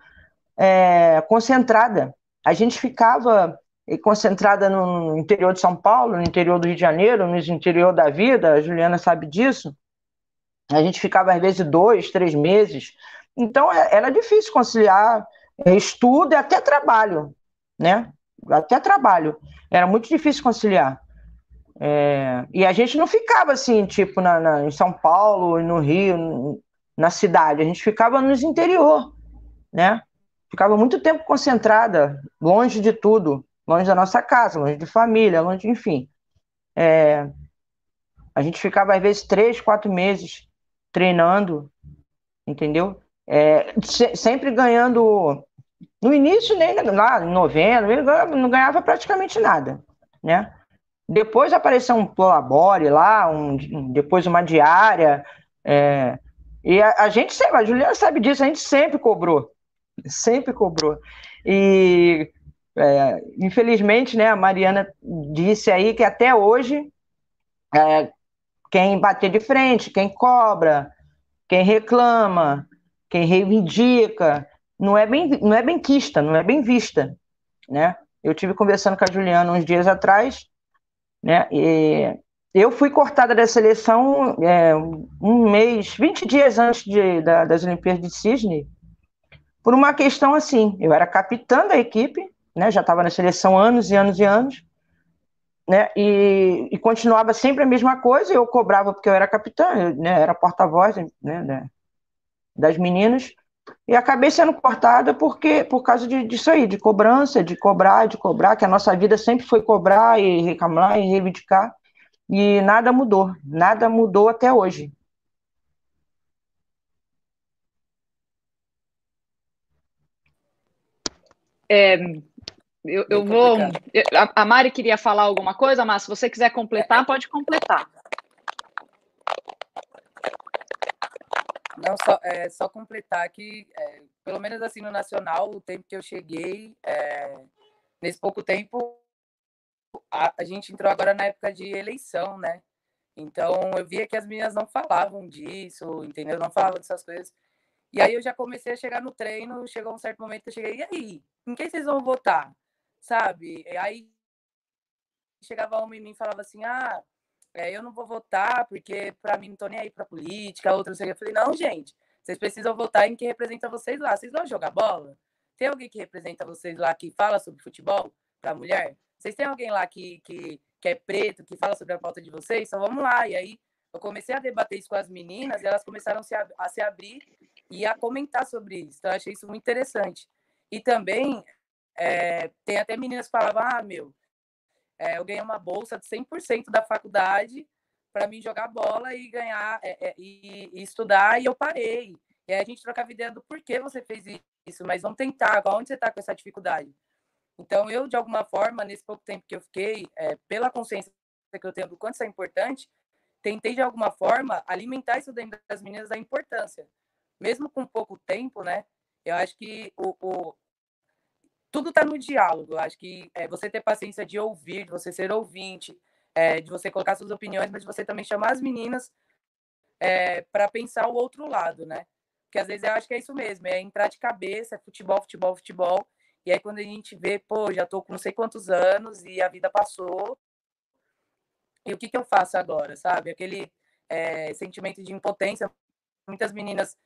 é, concentrada a gente ficava eh, concentrada no interior de São Paulo, no interior do Rio de Janeiro, no interior da vida, a Juliana sabe disso. A gente ficava, às vezes, dois, três meses. Então, é, era difícil conciliar eh, estudo e até trabalho, né? até trabalho. Era muito difícil conciliar. É, e a gente não ficava assim, tipo, na, na, em São Paulo, no Rio, na cidade. A gente ficava no interior, né? Ficava muito tempo concentrada, longe de tudo, longe da nossa casa, longe de família, longe, enfim. É, a gente ficava, às vezes, três, quatro meses treinando, entendeu? É, se, sempre ganhando. No início, nem lá em novembro, não ganhava praticamente nada, né? Depois apareceu um Prolabore lá, um, depois uma diária. É, e a, a, gente sempre, a Juliana sabe disso, a gente sempre cobrou. Sempre cobrou. E é, infelizmente, né, a Mariana disse aí que até hoje é, quem bater de frente, quem cobra, quem reclama, quem reivindica, não é bem, não é bem quista, não é bem vista, né? Eu tive conversando com a Juliana uns dias atrás né? E eu fui cortada da seleção é, um mês, 20 dias antes de, da, das Olimpíadas de Sydney, por uma questão assim. Eu era capitã da equipe, né? já estava na seleção anos e anos e anos, né? E, e, continuava sempre a mesma coisa. Eu cobrava porque eu era capitã, eu, né? era porta-voz né? das meninas. E acabei sendo cortada porque por causa de, disso aí, de cobrança, de cobrar, de cobrar, que a nossa vida sempre foi cobrar e reclamar e reivindicar. E nada mudou, nada mudou até hoje. É, eu, eu vou. A Mari queria falar alguma coisa, mas se você quiser completar, pode completar. Não, só, é, só completar que, é, pelo menos assim no Nacional, o tempo que eu cheguei, é, nesse pouco tempo, a, a, gente entrou agora na época de eleição, né? Então eu via que as meninas não falavam disso, entendeu? Não falavam dessas coisas. E aí eu já comecei a chegar no treino, chegou um certo momento que eu cheguei, e aí, em quem vocês vão votar? Sabe? E aí chegava um em mim e falava assim, ah, é, eu não vou votar porque para mim não tô nem aí para política, outra não sei. Eu falei, não, gente, vocês precisam votar em quem representa vocês lá. Vocês vão jogar bola? Tem alguém que representa vocês lá que fala sobre futebol para mulher? Vocês têm alguém lá que, que, que é preto, que fala sobre a pauta de vocês? Então vamos lá. E aí eu comecei a debater isso com as meninas e elas começaram a se, a se abrir e a comentar sobre isso. Então eu achei isso muito interessante. E também é, tem até meninas que falavam, ah, meu, é, eu ganhei uma bolsa de 100% da faculdade para mim jogar bola e ganhar é, e, e, estudar, e eu parei. E aí a gente trocava ideia do porquê você fez isso, mas vamos tentar, onde você está com essa dificuldade? Então, eu, de alguma forma, nesse pouco tempo que eu fiquei, pela consciência que eu tenho do quanto isso é importante, tentei, de alguma forma, alimentar isso dentro das meninas da importância. Mesmo com pouco tempo, né? Eu acho que o, o tudo está no diálogo. Eu acho que é, você ter paciência de ouvir, de você ser ouvinte, é, de você colocar suas opiniões, mas de você também chamar as meninas é, para pensar o outro lado, né? Porque às vezes eu acho que é isso mesmo, é entrar de cabeça, é futebol, futebol, futebol. E aí quando a gente vê, pô, já tô com não sei quantos anos e a vida passou, e o que, que eu faço agora, sabe? Aquele é, sentimento de impotência. Muitas meninas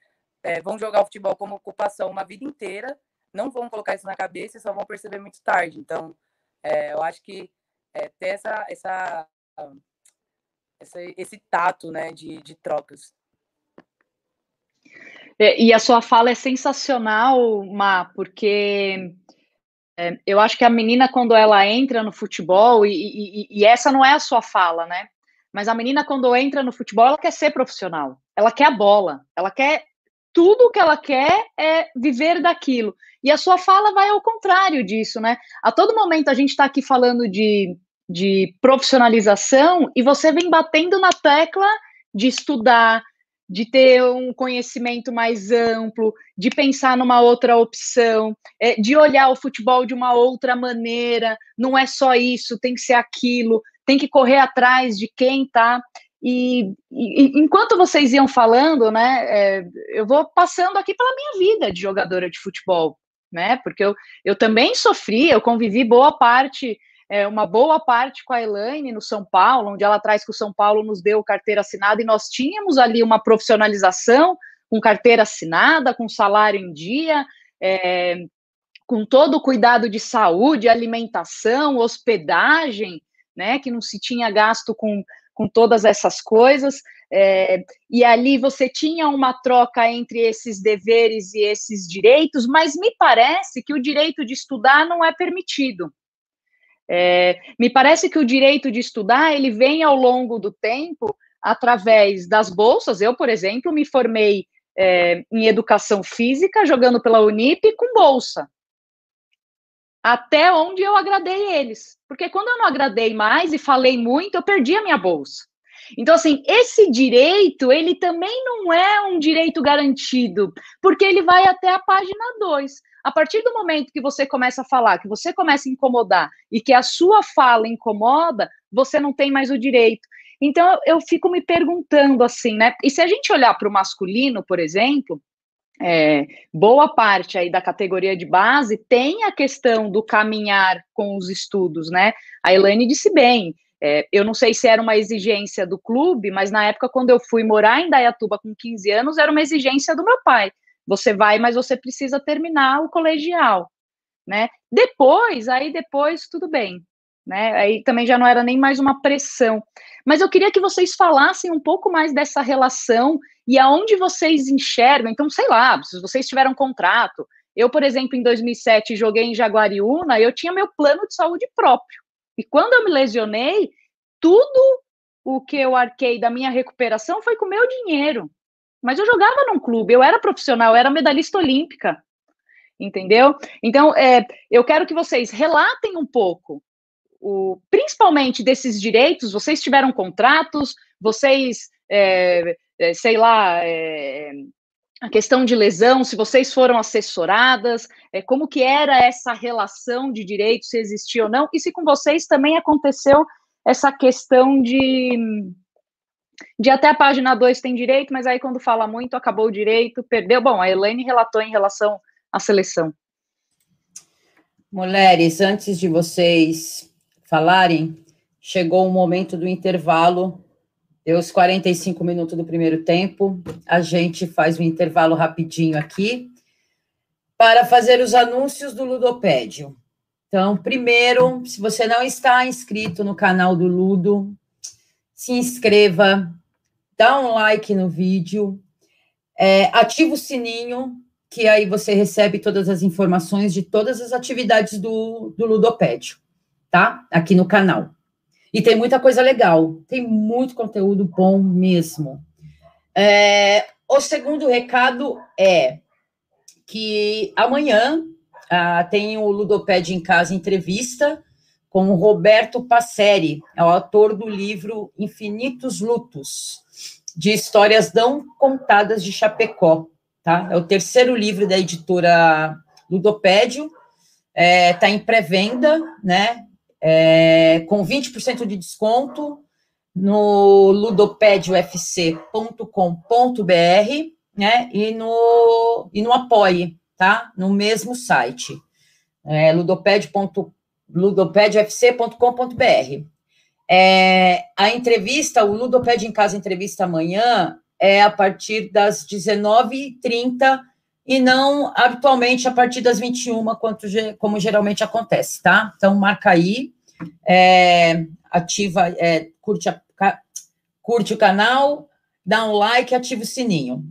é, vão jogar o futebol como ocupação uma vida inteira não vão colocar isso na cabeça e só vão perceber muito tarde. Então, é, eu acho que é, ter essa, essa, essa, esse tato né, de, de trocas. É, e a sua fala é sensacional, Ma, porque é, eu acho que a menina, quando ela entra no futebol, e, e, e, essa não é a sua fala, né? Mas a menina, quando entra no futebol, ela quer ser profissional, ela quer a bola, ela quer tudo que ela quer é viver daquilo. E a sua fala vai ao contrário disso, né? A todo momento a gente está aqui falando de, de profissionalização e você vem batendo na tecla de estudar, de ter um conhecimento mais amplo, de pensar numa outra opção, é, de olhar o futebol de uma outra maneira. Não é só isso, tem que ser aquilo, tem que correr atrás de quem está e, e, enquanto vocês iam falando, né, é, eu vou passando aqui pela minha vida de jogadora de futebol, né, porque eu, eu também sofri, eu convivi boa parte, é, uma boa parte com a Elaine no São Paulo, onde ela traz que o São Paulo nos deu carteira assinada e nós tínhamos ali uma profissionalização com carteira assinada, com salário em dia, é, com todo o cuidado de saúde, alimentação, hospedagem, né, que não se tinha gasto com, com todas essas coisas, é, e ali você tinha uma troca entre esses deveres e esses direitos, mas me parece que o direito de estudar não é permitido. É, me parece que o direito de estudar ele vem ao longo do tempo através das bolsas. Eu, por exemplo, me formei é, em educação física jogando pela Unip com bolsa. Até onde eu agradei eles. Porque quando eu não agradei mais e falei muito, eu perdi a minha bolsa. Então, assim, esse direito, ele também não é um direito garantido, porque ele vai até a página 2. A partir do momento que você começa a falar, que você começa a incomodar e que a sua fala incomoda, você não tem mais o direito. Então, eu fico me perguntando assim, né? E se a gente olhar para o masculino, por exemplo, é, boa parte aí da categoria de base tem a questão do caminhar com os estudos, né? A Elaine disse bem, é, eu não sei se era uma exigência do clube, mas na época, quando eu fui morar em Dayatuba com 15 anos, era uma exigência do meu pai. Você vai, mas você precisa terminar o colegial, né? Depois, aí depois, tudo bem, né? Aí também já não era nem mais uma pressão. Mas eu queria que vocês falassem um pouco mais dessa relação e aonde vocês enxergam. Então, sei lá, se vocês tiveram um contrato. Eu, por exemplo, em 2007 joguei em Jaguariúna, eu tinha meu plano de saúde próprio. E quando eu me lesionei, tudo o que eu arquei da minha recuperação foi com meu dinheiro. Mas eu jogava num clube, eu era profissional, eu era medalhista olímpica. Entendeu? Então, é, eu quero que vocês relatem um pouco, o, principalmente desses direitos. Vocês tiveram contratos, vocês, é, é, sei lá, é, a questão de lesão, se vocês foram assessoradas, é, como que era essa relação de direitos, se existia ou não, e se com vocês também aconteceu essa questão de, de até a página 2 tem direito, mas aí quando fala muito, acabou o direito, perdeu. Bom, a Elaine relatou em relação à seleção. Mulheres, antes de vocês falarem, chegou o momento do intervalo Deu os 45 minutos do primeiro tempo. A gente faz um intervalo rapidinho aqui para fazer os anúncios do Ludopédio. Então, primeiro, se você não está inscrito no canal do Ludo, se inscreva, dá um like no vídeo, é, ativa o sininho, que aí você recebe todas as informações de todas as atividades do, do Ludopédio, tá? Aqui no canal. E tem muita coisa legal, tem muito conteúdo bom mesmo. É, o segundo recado é que amanhã ah, tem o Ludoped em Casa entrevista com o Roberto Passeri, é o autor do livro Infinitos Lutos, de histórias não contadas de Chapecó. Tá? É o terceiro livro da editora Ludopédio, está é, tá em pré-venda, né? É, com 20% de desconto no ludopediofc.com.br né, e no, e no Apoie, tá? No mesmo site, é, ludoped.ludopedfc.com.br. É, a entrevista, o Ludoped em Casa Entrevista amanhã, é a partir das 19h30 e não habitualmente a partir das 21, quanto, como geralmente acontece, tá? Então, marca aí, é, ativa, é, curte, a, curte o canal, dá um like, ativa o sininho.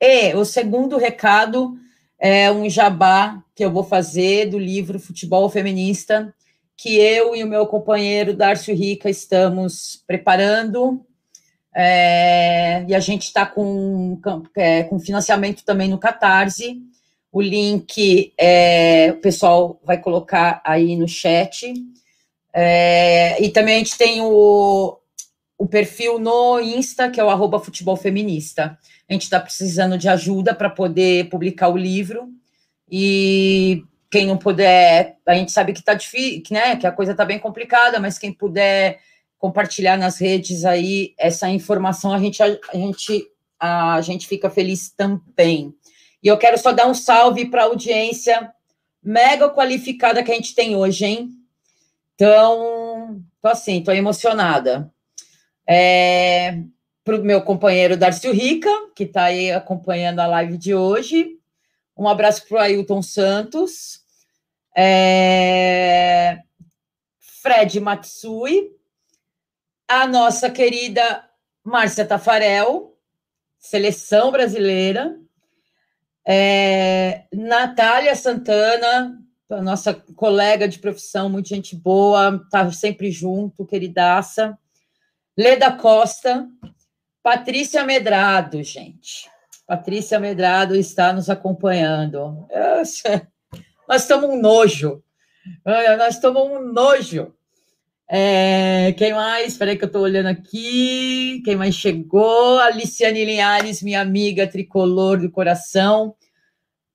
E o segundo recado é um jabá que eu vou fazer do livro Futebol Feminista, que eu e o meu companheiro Darcio Rica estamos preparando é, e a gente está com, é, com financiamento também no Catarse. O link é, o pessoal vai colocar aí no chat. É, e também a gente tem o, o perfil no Insta, que é o arroba futebol feminista. A gente está precisando de ajuda para poder publicar o livro. E quem não puder, a gente sabe que está difícil, né? Que a coisa está bem complicada, mas quem puder compartilhar nas redes aí essa informação, a gente, a, a gente, a gente fica feliz também. E eu quero só dar um salve para a audiência mega qualificada que a gente tem hoje, hein? Então, tô assim, tô emocionada. É, para o meu companheiro Darcio Rica, que está aí acompanhando a live de hoje. Um abraço para o Ailton Santos. é, Fred Matsui, a nossa querida Márcia Tafarel, seleção brasileira, é, Natália Santana, a nossa colega de profissão, muito gente boa, está sempre junto, queridaça. Leda Costa, Patrícia Medrado, gente. Patrícia Medrado está nos acompanhando. Nós estamos um nojo. Nós estamos um nojo. É, quem mais? Espera aí que eu estou olhando aqui. Quem mais chegou? Aliciane Linhares, minha amiga tricolor do coração.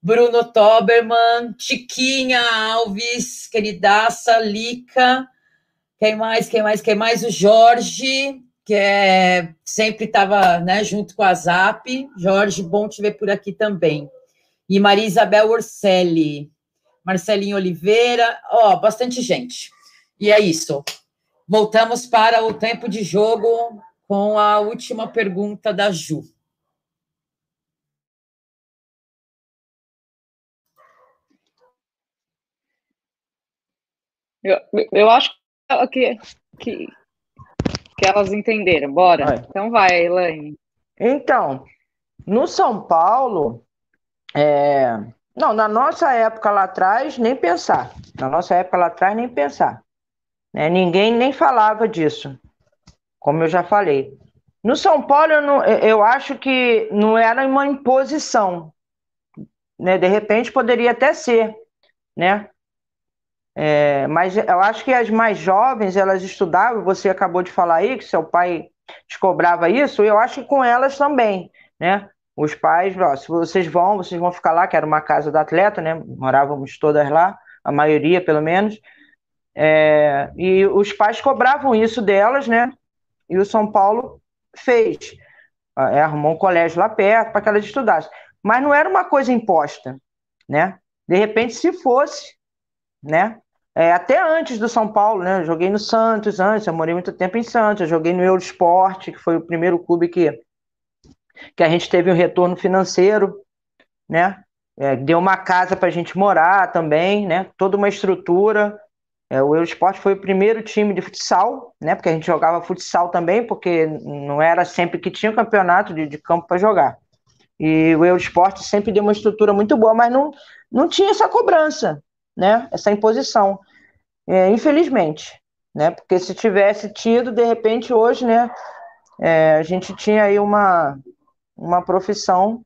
Bruno Toberman, Chiquinha Alves, queridaça, Lica. Quem mais? Quem mais? Quem mais? O Jorge, que é, sempre estava né, junto com a Zap. Jorge, bom te ver por aqui também. E Maria Isabel Orselli. Marcelinho Oliveira, ó, bastante gente. E é isso. Voltamos para o tempo de jogo com a última pergunta da Ju. Eu, eu acho que, que, que elas entenderam. Bora. Vai. Então vai, Elaine. Então, no São Paulo, é... não, na nossa época lá atrás, nem pensar. Na nossa época lá atrás, nem pensar. Né? Ninguém nem falava disso, como eu já falei. No São Paulo, eu, não, eu acho que não era uma imposição. Né? De repente, poderia até ser, né? É, mas eu acho que as mais jovens, elas estudavam, você acabou de falar aí que seu pai te cobrava isso, eu acho que com elas também, né? Os pais, ó, se vocês vão, vocês vão ficar lá, que era uma casa do atleta, né? Morávamos todas lá, a maioria pelo menos. É, e os pais cobravam isso delas, né? E o São Paulo fez. É, arrumou um colégio lá perto para que elas estudassem. Mas não era uma coisa imposta, né? De repente, se fosse, né? É, até antes do São Paulo, né? Eu joguei no Santos antes, eu morei muito tempo em Santos, eu joguei no Eurosport, que foi o primeiro clube que, que a gente teve um retorno financeiro, né? É, deu uma casa para a gente morar também, né? Toda uma estrutura. É, o Eurosport foi o primeiro time de futsal, né? Porque a gente jogava futsal também, porque não era sempre que tinha campeonato de, de campo para jogar. E o Eurosport sempre deu uma estrutura muito boa, mas não, não tinha essa cobrança, né, essa imposição. É, infelizmente, né, porque se tivesse tido, de repente, hoje, né, é, a gente tinha aí uma, uma profissão,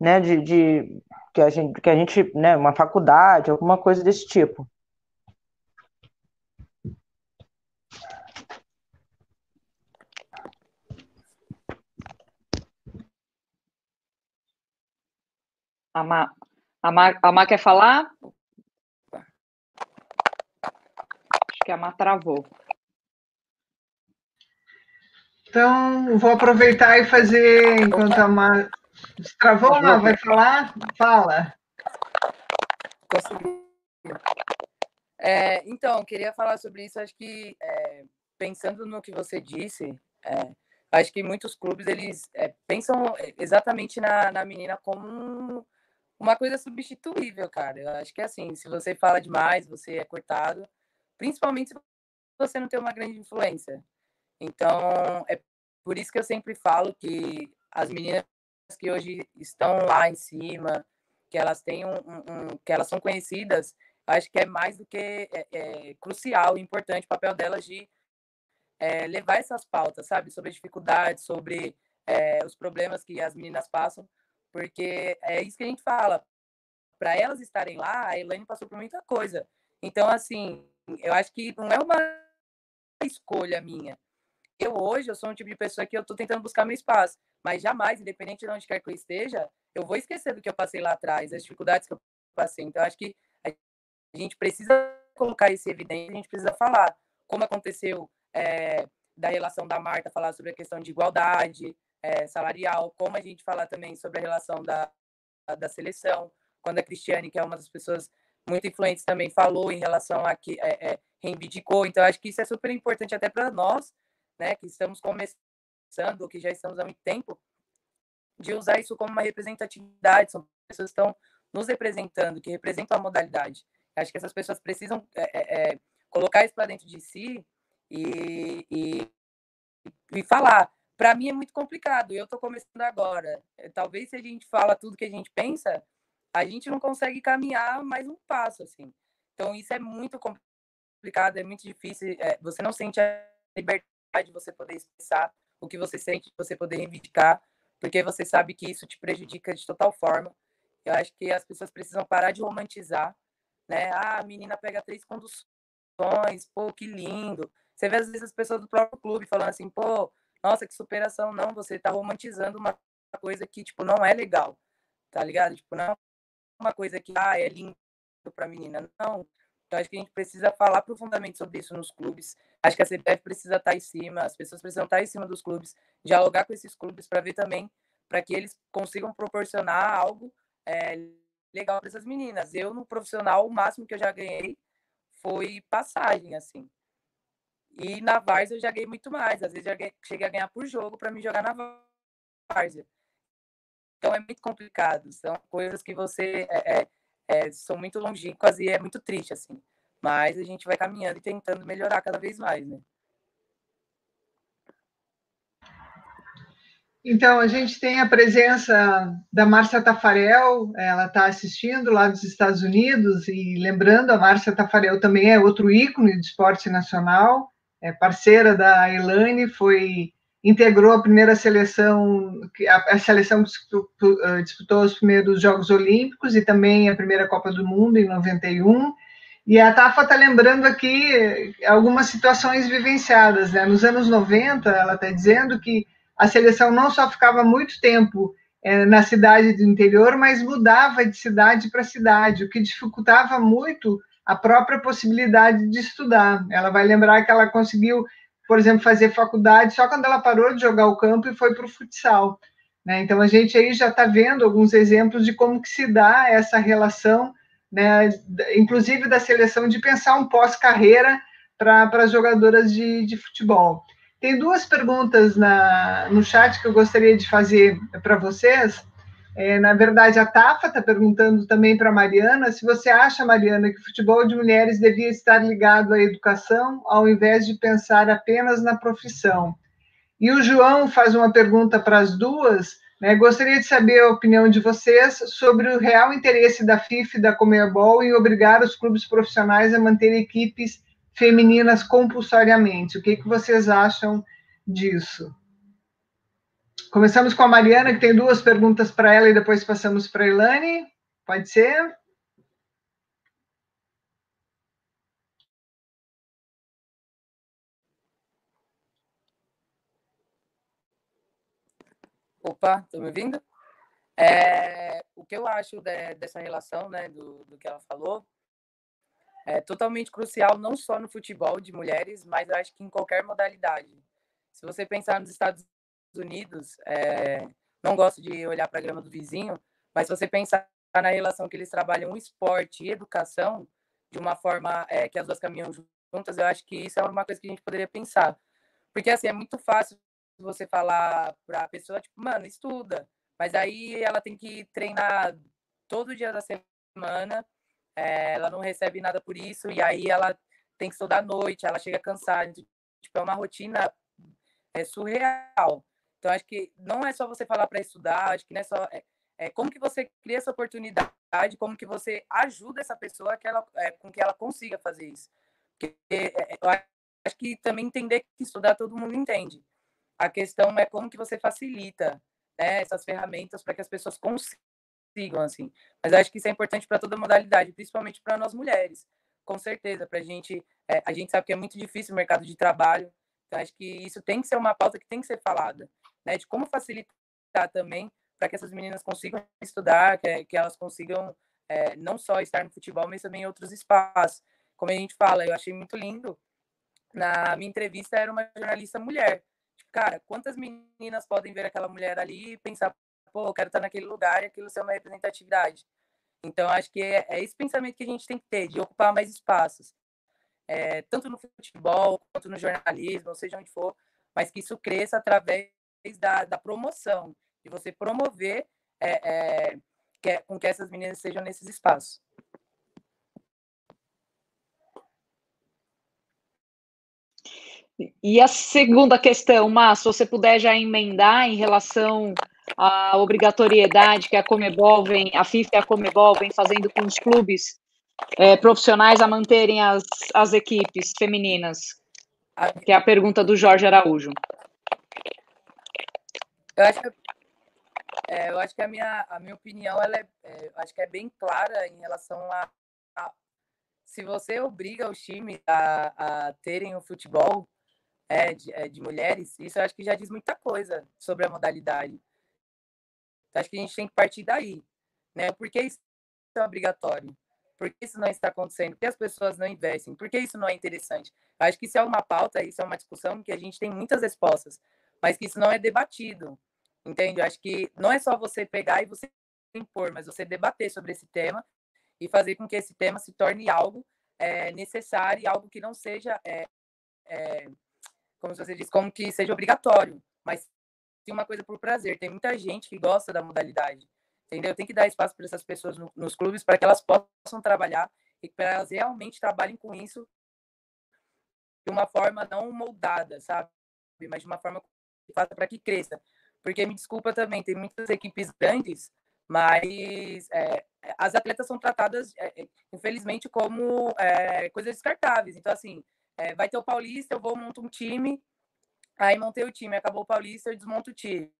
né, de, de que a gente, que a gente, né, uma faculdade, alguma coisa desse tipo. A Má, a Má, a Má quer falar? que a Má travou. Então, vou aproveitar e fazer enquanto a Má. Travou ou não? Vai falar? Fala. Consegui. É, então, queria falar sobre isso. Acho que, é, pensando no que você disse, é, acho que muitos clubes eles é, pensam exatamente na, na menina como uma coisa substituível, cara. Eu acho que assim, se você fala demais, você é cortado principalmente se você não tem uma grande influência. Então, é por isso que eu sempre falo que as meninas que hoje estão lá em cima, que elas têm um, um, que elas são conhecidas, acho que é mais do que é, é crucial importante o papel delas de é, levar essas pautas, sabe, sobre dificuldades, sobre é, os problemas que as meninas passam, porque é isso que a gente fala. Para elas estarem lá, a Elaine passou por muita coisa. Então, assim, eu acho que não é uma escolha minha. Eu hoje, eu sou um tipo de pessoa que eu estou tentando buscar meu espaço, mas jamais, independente de onde quer que eu esteja, eu vou esquecer do que eu passei lá atrás, as dificuldades que eu passei. Então, acho que a gente precisa colocar isso em evidência, a gente precisa falar como aconteceu é, da relação da Marta, falar sobre a questão de igualdade é, salarial, como a gente falar também sobre a relação da, da seleção, quando a Cristiane, que é uma das pessoas muito influentes também falou em relação a que é, é, reivindicou. Então, acho que isso é super importante até para nós, né, que estamos começando, que já estamos há muito tempo, de usar isso como uma representatividade. São pessoas que estão nos representando, que representam a modalidade. Acho que essas pessoas precisam é, colocar isso para dentro de si e, e, e falar. Para mim é muito complicado, eu estou começando agora. Talvez se a gente fala tudo que a gente pensa, a gente não consegue caminhar mais um passo, assim. Então, isso é muito complicado, é muito difícil. É, você não sente a liberdade de você poder expressar o que você sente, você poder reivindicar, porque você sabe que isso te prejudica de total forma. Eu acho que as pessoas precisam parar de romantizar, né? Ah, a menina pega três conduções, pô, que lindo. Você vê às vezes as pessoas do próprio clube falando assim, pô, nossa, que superação. Não, você tá romantizando uma coisa que, tipo, não é legal, tá ligado? Tipo, não é uma coisa que, ah, é lindo pra menina. Não. Então, acho que a gente precisa falar profundamente sobre isso nos clubes. Acho que a CPF precisa estar tá em cima, as pessoas precisam estar tá em cima dos clubes, dialogar com esses clubes para ver também, para que eles consigam proporcionar algo é, legal para essas meninas. Eu, no profissional, o máximo que eu já ganhei foi passagem, assim. E na Várzea eu já ganhei muito mais. Às vezes já cheguei a ganhar por jogo para me jogar na Várzea. Então é muito complicado. São coisas que você é, é, é, são muito longínquas e é muito triste, assim. Mas a gente vai caminhando e tentando melhorar cada vez mais, né? Então, a gente tem a presença da Márcia Tafarel, ela está assistindo lá dos Estados Unidos, e lembrando, a Márcia Tafarel também é outro ícone de esporte nacional, é parceira da Elane, foi integrou a primeira seleção, a, a seleção disputou, eh, disputou os primeiros Jogos Olímpicos e também a primeira Copa do Mundo em 91, e a Tafa está lembrando aqui algumas situações vivenciadas. Né? Nos anos 90, ela está dizendo que a seleção não só ficava muito tempo é, na cidade do interior, mas mudava de cidade para cidade, o que dificultava muito a própria possibilidade de estudar. Ela vai lembrar que ela conseguiu, por exemplo, fazer faculdade só quando ela parou de jogar o campo e foi para o futsal. Né? Então a gente aí já está vendo alguns exemplos de como que se dá essa relação, né? inclusive da seleção de pensar um pós-carreira para as jogadoras de, de futebol. Tem duas perguntas na, no chat que eu gostaria de fazer para vocês. É, na verdade, a Tafa está perguntando também para a Mariana se você acha, Mariana, que o futebol de mulheres devia estar ligado à educação ao invés de pensar apenas na profissão. E o João faz uma pergunta para as duas. Né? Gostaria de saber a opinião de vocês sobre o real interesse da FIFA e da Comebol em obrigar os clubes profissionais a manter equipes femininas compulsoriamente. O que, que vocês acham disso? Começamos com a Mariana, que tem duas perguntas para ela, e depois passamos para a Elane. Pode ser? Opa, estão me ouvindo? É, o que eu acho de, dessa relação, né, do, do que ela falou, é totalmente crucial, não só no futebol de mulheres, mas eu acho que em qualquer modalidade. Se você pensar nos Estados Unidos, é, não gosto de olhar para a grama do vizinho, mas se você pensar na relação que eles trabalham esporte e educação, de uma forma é, que as duas caminham juntas, eu acho que isso é uma coisa que a gente poderia pensar. Porque, assim, é muito fácil você falar para a pessoa, tipo, mano, estuda. Mas aí ela tem que treinar todo dia da semana é, ela não recebe nada por isso, e aí ela tem que estudar à noite, ela chega cansada. Tipo, é uma rotina é, surreal. Então, acho que não é só você falar para estudar, acho que não é só. É, é, como que você cria essa oportunidade, como que você ajuda essa pessoa que ela, é, com que ela consiga fazer isso. Porque é, é, eu acho que também entender que estudar todo mundo entende. A questão é como que você facilita né, essas ferramentas para que as pessoas consigam sigam, assim. Mas acho que isso é importante para toda modalidade, principalmente para nós mulheres, com certeza. Para a gente, é, a gente sabe que é muito difícil o mercado de trabalho, então acho que isso tem que ser uma pauta que tem que ser falada, né? De como facilitar também para que essas meninas consigam estudar, que, que elas consigam é, não só estar no futebol, mas também em outros espaços. Como a gente fala, eu achei muito lindo. Na minha entrevista era uma jornalista mulher. Tipo, cara, quantas meninas podem ver aquela mulher ali e pensar, pô, eu quero estar naquele lugar e aquilo ser uma representatividade. Então, acho que é, é esse pensamento que a gente tem que ter, de ocupar mais espaços, é, tanto no futebol, quanto no jornalismo, seja onde for, mas que isso cresça através da, da promoção, de você promover é, é, que, é, com que essas meninas sejam nesses espaços. E a segunda questão, Má, se você puder já emendar em relação à obrigatoriedade que a Comebol vem, a FIFA e a Comebol vem fazendo com os clubes é, profissionais a manterem as, as equipes femininas, que é a pergunta do Jorge Araújo. Eu acho que, é, eu acho que a, minha, a minha opinião ela é, é, acho que é bem clara em relação a, a se você obriga os times a, a terem o futebol é, de, é, de, mulheres, isso eu acho que já diz muita coisa sobre a modalidade. Acho que a gente tem que partir daí, né? Por que isso é obrigatório? Por que isso não está acontecendo? Por que as pessoas não investem? Por que isso não é interessante? Acho que isso é uma pauta, isso é uma discussão que a gente tem muitas respostas, mas que isso não é debatido, entende? Acho que não é só você pegar e você impor, mas você debater sobre esse tema e fazer com que esse tema se torne algo é, necessário, algo que não seja, é, é, como você diz, como que seja obrigatório, mas tem uma coisa por prazer. Tem muita gente que gosta da modalidade, entendeu? Tem que dar espaço para essas pessoas no, nos clubes para que elas possam trabalhar e para elas realmente trabalhem com isso de uma forma não moldada, sabe? Mas de uma forma faça para que cresça. Porque me desculpa também, tem muitas equipes grandes, mas é, as atletas são tratadas, é, infelizmente, como é, coisas descartáveis. Então, assim, é, vai ter o Paulista, eu vou montar um time, aí montei o time, acabou o Paulista, eu desmonto o time.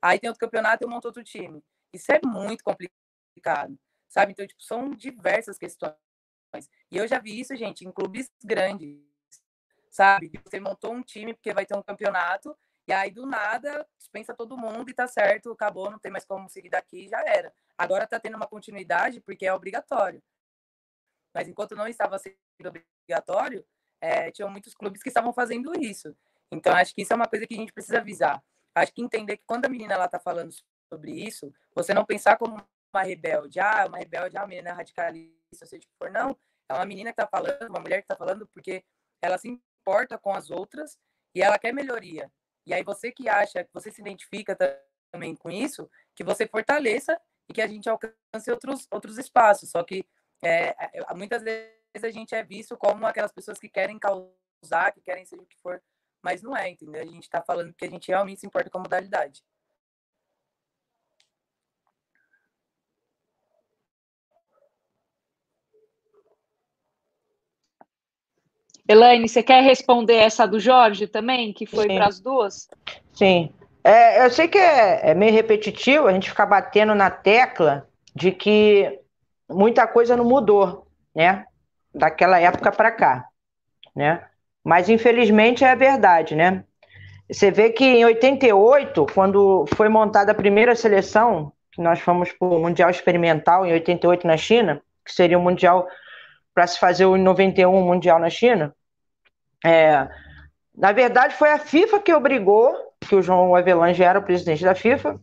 Aí tem outro campeonato, eu monto outro time. Isso é muito complicado, sabe? Então, tipo, são diversas questões. E eu já vi isso, gente, em clubes grandes sabe? Você montou um time porque vai ter um campeonato, e aí do nada dispensa todo mundo e tá certo, acabou, não tem mais como seguir daqui, já era. Agora tá tendo uma continuidade porque é obrigatório. Mas enquanto não estava sendo obrigatório, é, tinham muitos clubes que estavam fazendo isso. Então acho que isso é uma coisa que a gente precisa avisar. Acho que entender que quando a menina ela tá falando sobre isso, você não pensar como uma rebelde, ah, uma rebelde, ah, uma menina radicalista, seja o que for, não. É uma menina que tá falando, uma mulher que tá falando porque ela se importa com as outras e ela quer melhoria. E aí você que acha, que você se identifica também com isso, que você fortaleça e que a gente alcance outros, outros espaços. Só que é, é muitas vezes a gente é visto como aquelas pessoas que querem causar, que querem ser o que for, mas não é, entendeu? A gente está falando que a gente realmente se importa com a modalidade. Elaine, você quer responder essa do Jorge também, que foi para as duas? Sim. É, eu sei que é, é, meio repetitivo a gente ficar batendo na tecla de que muita coisa não mudou, né? Daquela época para cá, né? Mas infelizmente é a verdade, né? Você vê que em 88, quando foi montada a primeira seleção, que nós fomos para o Mundial Experimental em 88 na China, que seria o Mundial para se fazer o 91 Mundial na China, é, na verdade, foi a FIFA que obrigou, que o João Avelange era o presidente da FIFA,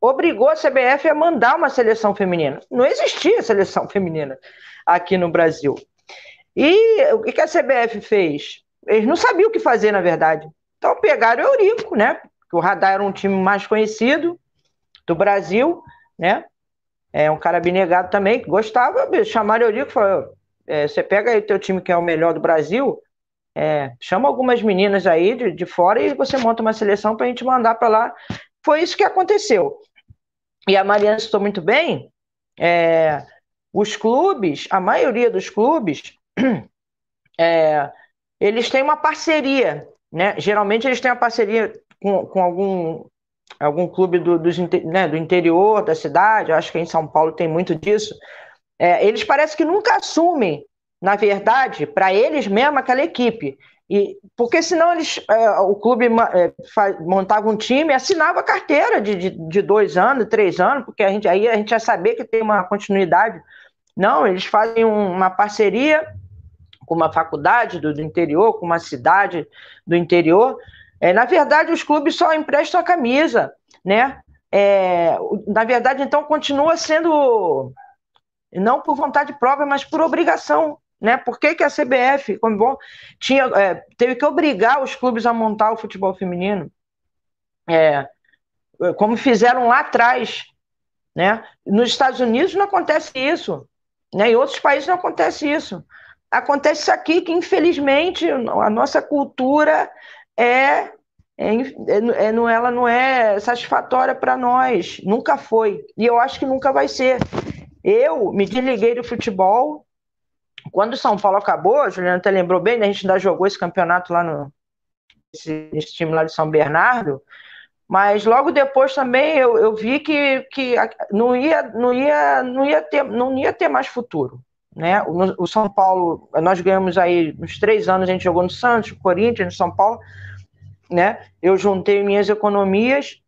obrigou a CBF a mandar uma seleção feminina. Não existia seleção feminina aqui no Brasil. E o que a CBF fez? Eles não sabiam o que fazer, na verdade. Então pegaram o Eurico, né? O Radar era um time mais conhecido do Brasil, né? É um cara abnegado também, que gostava, chamaram o Eurico e falaram: é, você pega aí teu time que é o melhor do Brasil, é, chama algumas meninas aí de, de fora e você monta uma seleção para a gente mandar para lá. Foi isso que aconteceu. E a Mariana citou muito bem, é, os clubes, a maioria dos clubes, *clears throat* é, eles têm uma parceria, né? Geralmente eles têm uma parceria com, com algum, algum clube do, dos, né, do interior da cidade, acho que em São Paulo tem muito disso. É, eles parecem que nunca assumem na verdade, para eles mesmo, aquela equipe. E, porque senão eles, é, o clube é, montava um time, assinava carteira de, de, de, dois anos, três anos, porque a gente, aí a gente ia saber que tem uma continuidade. Não, eles fazem um, uma parceria com uma faculdade do, do, interior, com uma cidade do interior. É, na verdade, os clubes só emprestam a camisa, né? É, na verdade, então, continua sendo não por vontade própria, mas por obrigação né? Por que, que a CBF, como bom, tinha, é, teve que obrigar os clubes a montar o futebol feminino? É, como fizeram lá atrás. Né? Nos Estados Unidos não acontece isso. Né? Em outros países não acontece isso. acontece isso aqui que, infelizmente, a nossa cultura é, é, é, é não, ela não é satisfatória para nós, nunca foi, e eu acho que nunca vai ser. Eu me desliguei do futebol quando o São Paulo acabou, a Juliana até lembrou bem, né, a gente ainda jogou esse campeonato lá no esse, esse time lá de São Bernardo, mas logo depois também eu, eu vi que, que não, ia, não, ia, não, ia ter, não ia ter mais futuro. Né? O, o, São Paulo, nós ganhamos aí uns três anos, a gente jogou no Santos, no Corinthians, no São Paulo. Né? Eu juntei minhas economias,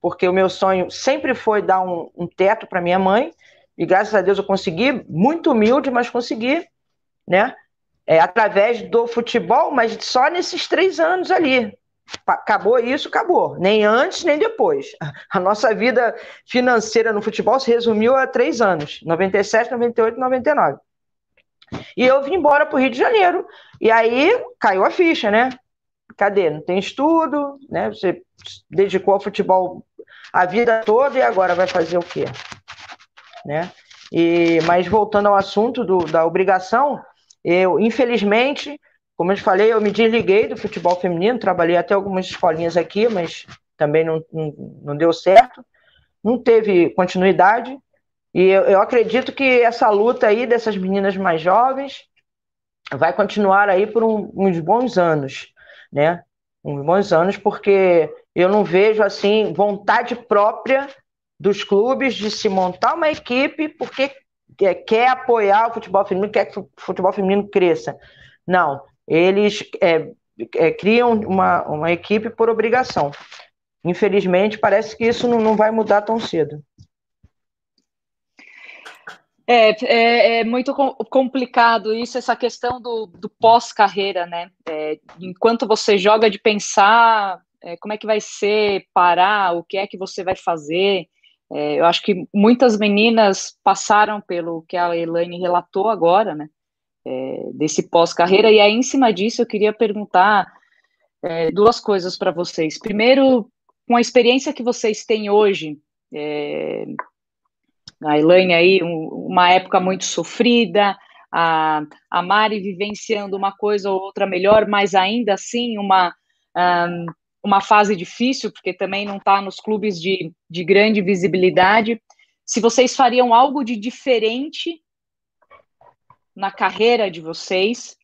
porque o meu sonho sempre foi dar um, um teto para minha mãe, e graças a Deus eu consegui, muito humilde, mas consegui, né? É, através do futebol, mas só nesses três anos ali. Acabou isso, acabou. Nem antes, nem depois. *laughs* A nossa vida financeira no futebol se resumiu a três anos: 97, 98, 99. E eu vim embora para o Rio de Janeiro. E aí caiu a ficha, né? Cadê? Não tem estudo, né? Você dedicou ao futebol a vida toda e agora vai fazer o quê? Né? E, mas voltando ao assunto do, da obrigação, eu, infelizmente, como eu falei, eu me desliguei do futebol feminino, trabalhei até algumas escolinhas aqui, mas também não, não, não deu certo, não teve continuidade, e eu, eu acredito que essa luta aí dessas meninas mais jovens vai continuar aí por um, uns bons anos, né? Uns bons anos, porque eu não vejo assim vontade própria dos clubes de se montar uma equipe porque quer apoiar o futebol feminino, quer que o futebol feminino cresça. Não, eles é, é, criam uma, uma equipe por obrigação. Infelizmente, parece que isso não, não vai mudar tão cedo. É, é, é, muito complicado isso, essa questão do, do pós-carreira, né? É, enquanto você joga de pensar é, como é que vai ser, parar, o que é que você vai fazer. É, eu acho que muitas meninas passaram pelo que a Elaine relatou agora, né? É, desse pós-carreira, e aí em cima disso eu queria perguntar duas coisas para vocês. Primeiro, com a experiência que vocês têm hoje, é, a Elaine aí, um, uma época muito sofrida, a, a Mari vivenciando uma coisa ou outra melhor, mas ainda assim uma. Um, uma fase difícil, porque também não está nos clubes de, de grande visibilidade. Se vocês fariam algo de diferente na carreira de vocês,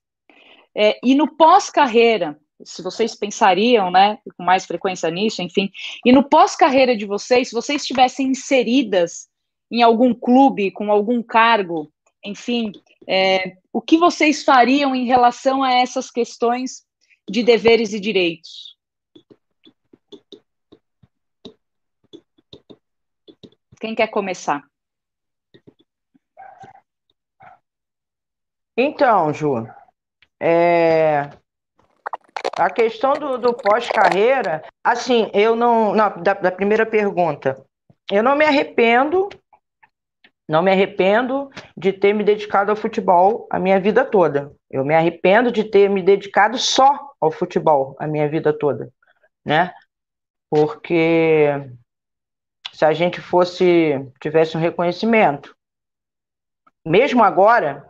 é, e no pós-carreira, se vocês pensariam, né, com mais frequência nisso, enfim, e no pós-carreira de vocês, se vocês estivessem inseridas em algum clube, com algum cargo, enfim, é, o que vocês fariam em relação a essas questões de deveres e direitos? Quem quer começar? Então, Ju, é... a questão do, do pós-carreira, assim, eu não. não da, da primeira pergunta, eu não me arrependo, não me arrependo de ter me dedicado ao futebol a minha vida toda. Eu me arrependo de ter me dedicado só ao futebol a minha vida toda, né? Porque se a gente fosse tivesse um reconhecimento. Mesmo agora,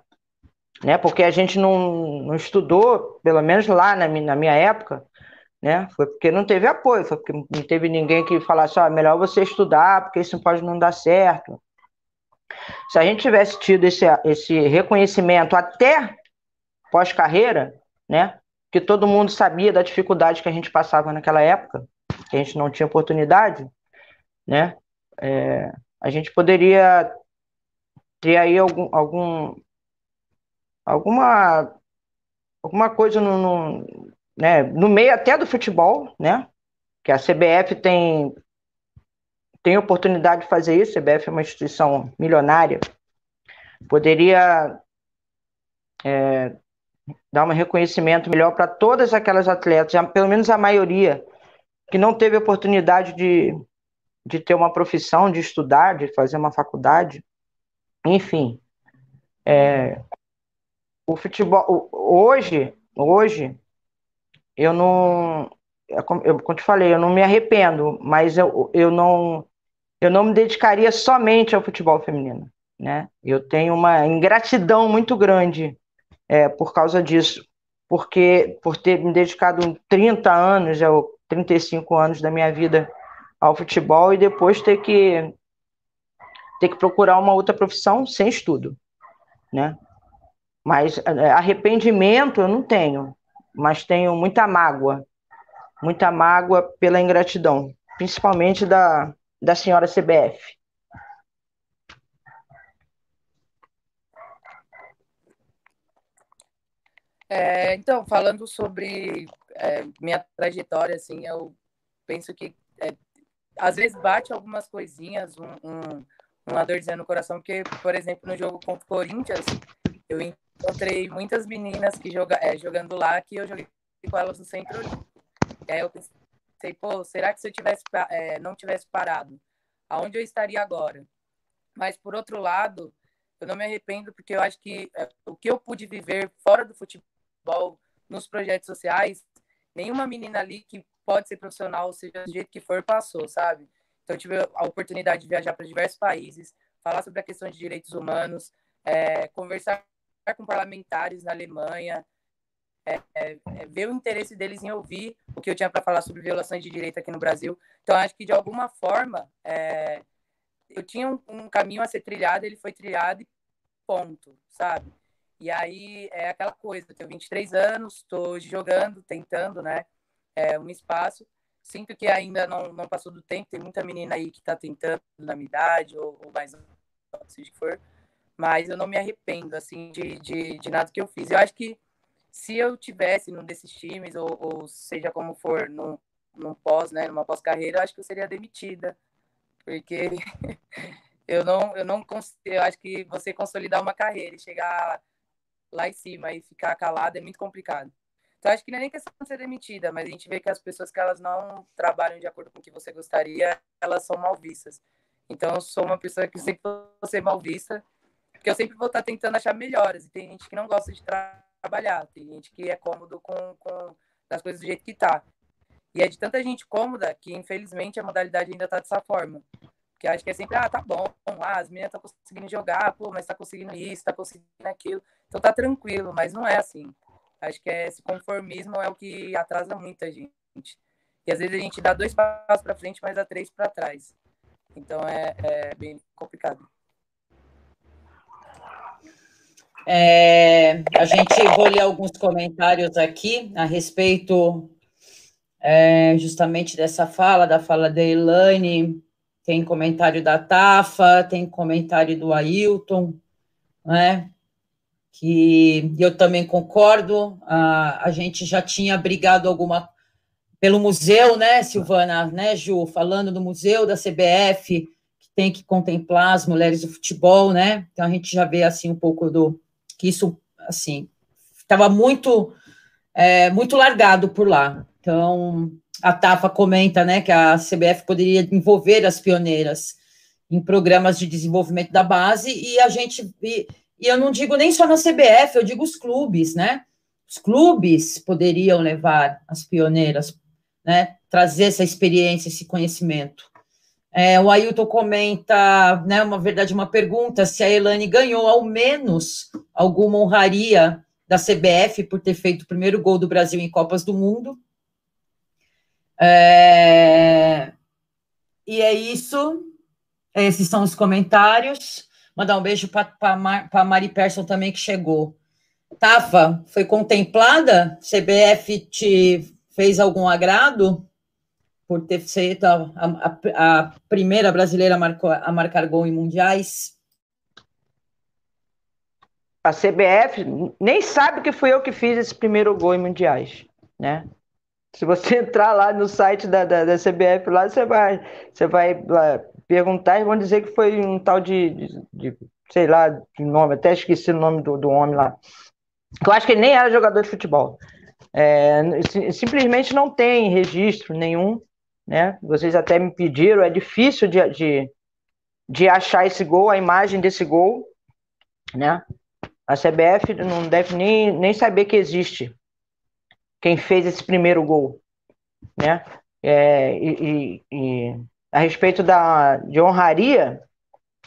né, porque a gente não, não estudou, pelo menos lá na, na minha época, né, foi porque não teve apoio, foi porque não teve ninguém que falasse, ó, melhor você estudar, porque isso pode não dar certo. Se a gente tivesse tido esse, esse reconhecimento até pós-carreira, né, que todo mundo sabia da dificuldade que a gente passava naquela época, que a gente não tinha oportunidade, né? É, a gente poderia ter aí algum, algum alguma alguma coisa no, no, né, no meio até do futebol, né? Que a CBF tem tem oportunidade de fazer isso. A CBF é uma instituição milionária, poderia é, dar um reconhecimento melhor para todas aquelas atletas, pelo menos a maioria que não teve oportunidade de, de ter uma profissão, de estudar, de fazer uma faculdade, enfim. É, o futebol hoje, hoje eu não, eu, como eu te falei, eu não me arrependo, mas eu, eu não eu não me dedicaria somente ao futebol feminino, né? Eu tenho uma ingratidão muito grande é, por causa disso, porque por ter me dedicado 30 anos, ou 35 anos da minha vida ao futebol e depois ter que ter que procurar uma outra profissão sem estudo, né? Mas é, arrependimento eu não tenho, mas tenho muita mágoa, muita mágoa pela ingratidão, principalmente da, da senhora CBF. É, então, falando sobre é, minha trajetória, assim, eu penso que é, às vezes bate algumas coisinhas, um, um, uma dorzinha no coração, porque, por exemplo, no jogo contra o Corinthians, eu encontrei muitas meninas que joga, é, jogando lá que eu joguei com elas no centro. E aí eu pensei, pô, será que se eu tivesse, é, não tivesse parado, aonde eu estaria agora? Mas, por outro lado, eu não me arrependo, porque eu acho que é, o que eu pude viver fora do futebol, nos projetos sociais, nenhuma menina ali que pode ser profissional, seja do jeito que for, passou, sabe? Então, eu tive a oportunidade de viajar para diversos países, falar sobre a questão de direitos humanos, é, conversar com parlamentares na Alemanha, é, é, ver o interesse deles em ouvir o que eu tinha para falar sobre violações de direito aqui no Brasil. Então, acho que de alguma forma é, eu tinha um, um, caminho a ser trilhado, ele foi trilhado e ponto, sabe? E aí é aquela coisa, eu tenho 23 anos, estou jogando, tentando, né, é, um espaço. Sinto que ainda não, não passou do tempo, tem muita menina aí que está tentando na minha idade ou, ou mais, seja que for mas eu não me arrependo, assim, de, de, de nada que eu fiz. Eu acho que se eu tivesse num desses times, ou, ou seja como for, num, num pós, né, numa pós-carreira, acho que eu seria demitida, porque *laughs* eu não, eu não eu acho que você consolidar uma carreira e chegar lá em cima e ficar calado é muito complicado. Então, acho que não é nem questão de ser demitida, mas a gente vê que as pessoas que elas não trabalham de acordo com o que você gostaria, elas são mal vistas. Então, eu sou uma pessoa que sempre vou ser mal vista porque eu sempre vou estar tentando achar melhores. E tem gente que não gosta de tra trabalhar, tem gente que é cômodo com, com as coisas do jeito que tá. E é de tanta gente cômoda que, infelizmente, a modalidade ainda tá dessa forma. Porque acho que é sempre, ah, tá bom, ah, as meninas estão conseguindo jogar, pô, mas tá conseguindo isso, tá conseguindo aquilo. Então tá tranquilo, mas não é assim. Acho que é, esse conformismo é o que atrasa muita gente. E às vezes a gente dá dois passos para frente, mas dá três para trás. Então é, é bem complicado. É, a gente vou ler alguns comentários aqui a respeito é, justamente dessa fala, da fala da Elaine, tem comentário da Tafa, tem comentário do Ailton, né? Que eu também concordo, a, a gente já tinha brigado alguma pelo museu, né, Silvana, né, Ju, falando do museu da CBF, que tem que contemplar as mulheres do futebol, né? Então a gente já vê assim um pouco do que isso, assim, estava muito, é, muito largado por lá. Então, a Tafa comenta, né, que a CBF poderia envolver as pioneiras em programas de desenvolvimento da base, e a gente, e, e eu não digo nem só na CBF, eu digo os clubes, né, os clubes poderiam levar as pioneiras, né, trazer essa experiência, esse conhecimento. É, o Ailton comenta, né, uma verdade, uma pergunta, se a Elane ganhou ao menos alguma honraria da CBF por ter feito o primeiro gol do Brasil em Copas do Mundo. É, e é isso. Esses são os comentários. Mandar um beijo para a Mari Persson também, que chegou. Tafa, foi contemplada? CBF te fez algum agrado? Por ter sido a, a, a primeira brasileira marcou, a marcar gol em mundiais? A CBF nem sabe que fui eu que fiz esse primeiro gol em mundiais, né? Se você *laughs* entrar lá no site da, da, da CBF, lá você vai, você vai lá, perguntar e vão dizer que foi um tal de, de, de, sei lá, de nome, até esqueci o nome do, do homem lá. Eu acho que ele nem era jogador de futebol. É, simplesmente não tem registro nenhum né? Vocês até me pediram, é difícil de, de, de achar esse gol, a imagem desse gol, né? A CBF não deve nem, nem saber que existe quem fez esse primeiro gol, né? É, e, e, a respeito da, de honraria,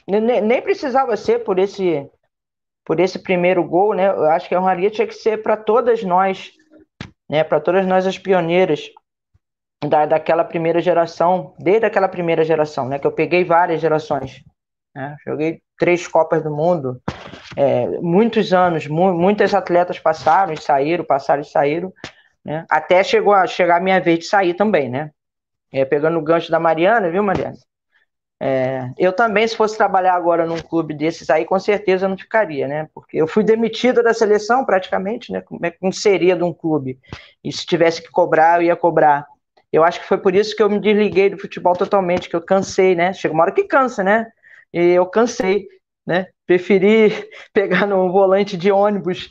nem, nem precisava ser por esse por esse primeiro gol, né? Eu acho que a honraria tinha que ser para todas nós, né? Para todas nós as pioneiras da, daquela primeira geração, desde aquela primeira geração, né? Que eu peguei várias gerações, né? Joguei três Copas do Mundo, é, muitos anos, mu muitas atletas passaram e saíram, passaram e saíram, né? Até chegou a chegar a minha vez de sair também, né? É, pegando o gancho da Mariana, viu, Mariana? É, eu também, se fosse trabalhar agora num clube desses aí, com certeza não ficaria, né? Porque eu fui demitida da seleção praticamente, né? Como é que seria de um clube? E se tivesse que cobrar, eu ia cobrar. Eu acho que foi por isso que eu me desliguei do futebol totalmente, que eu cansei, né? Chega uma hora que cansa, né? E eu cansei, né? Preferi *laughs* pegar no volante de ônibus,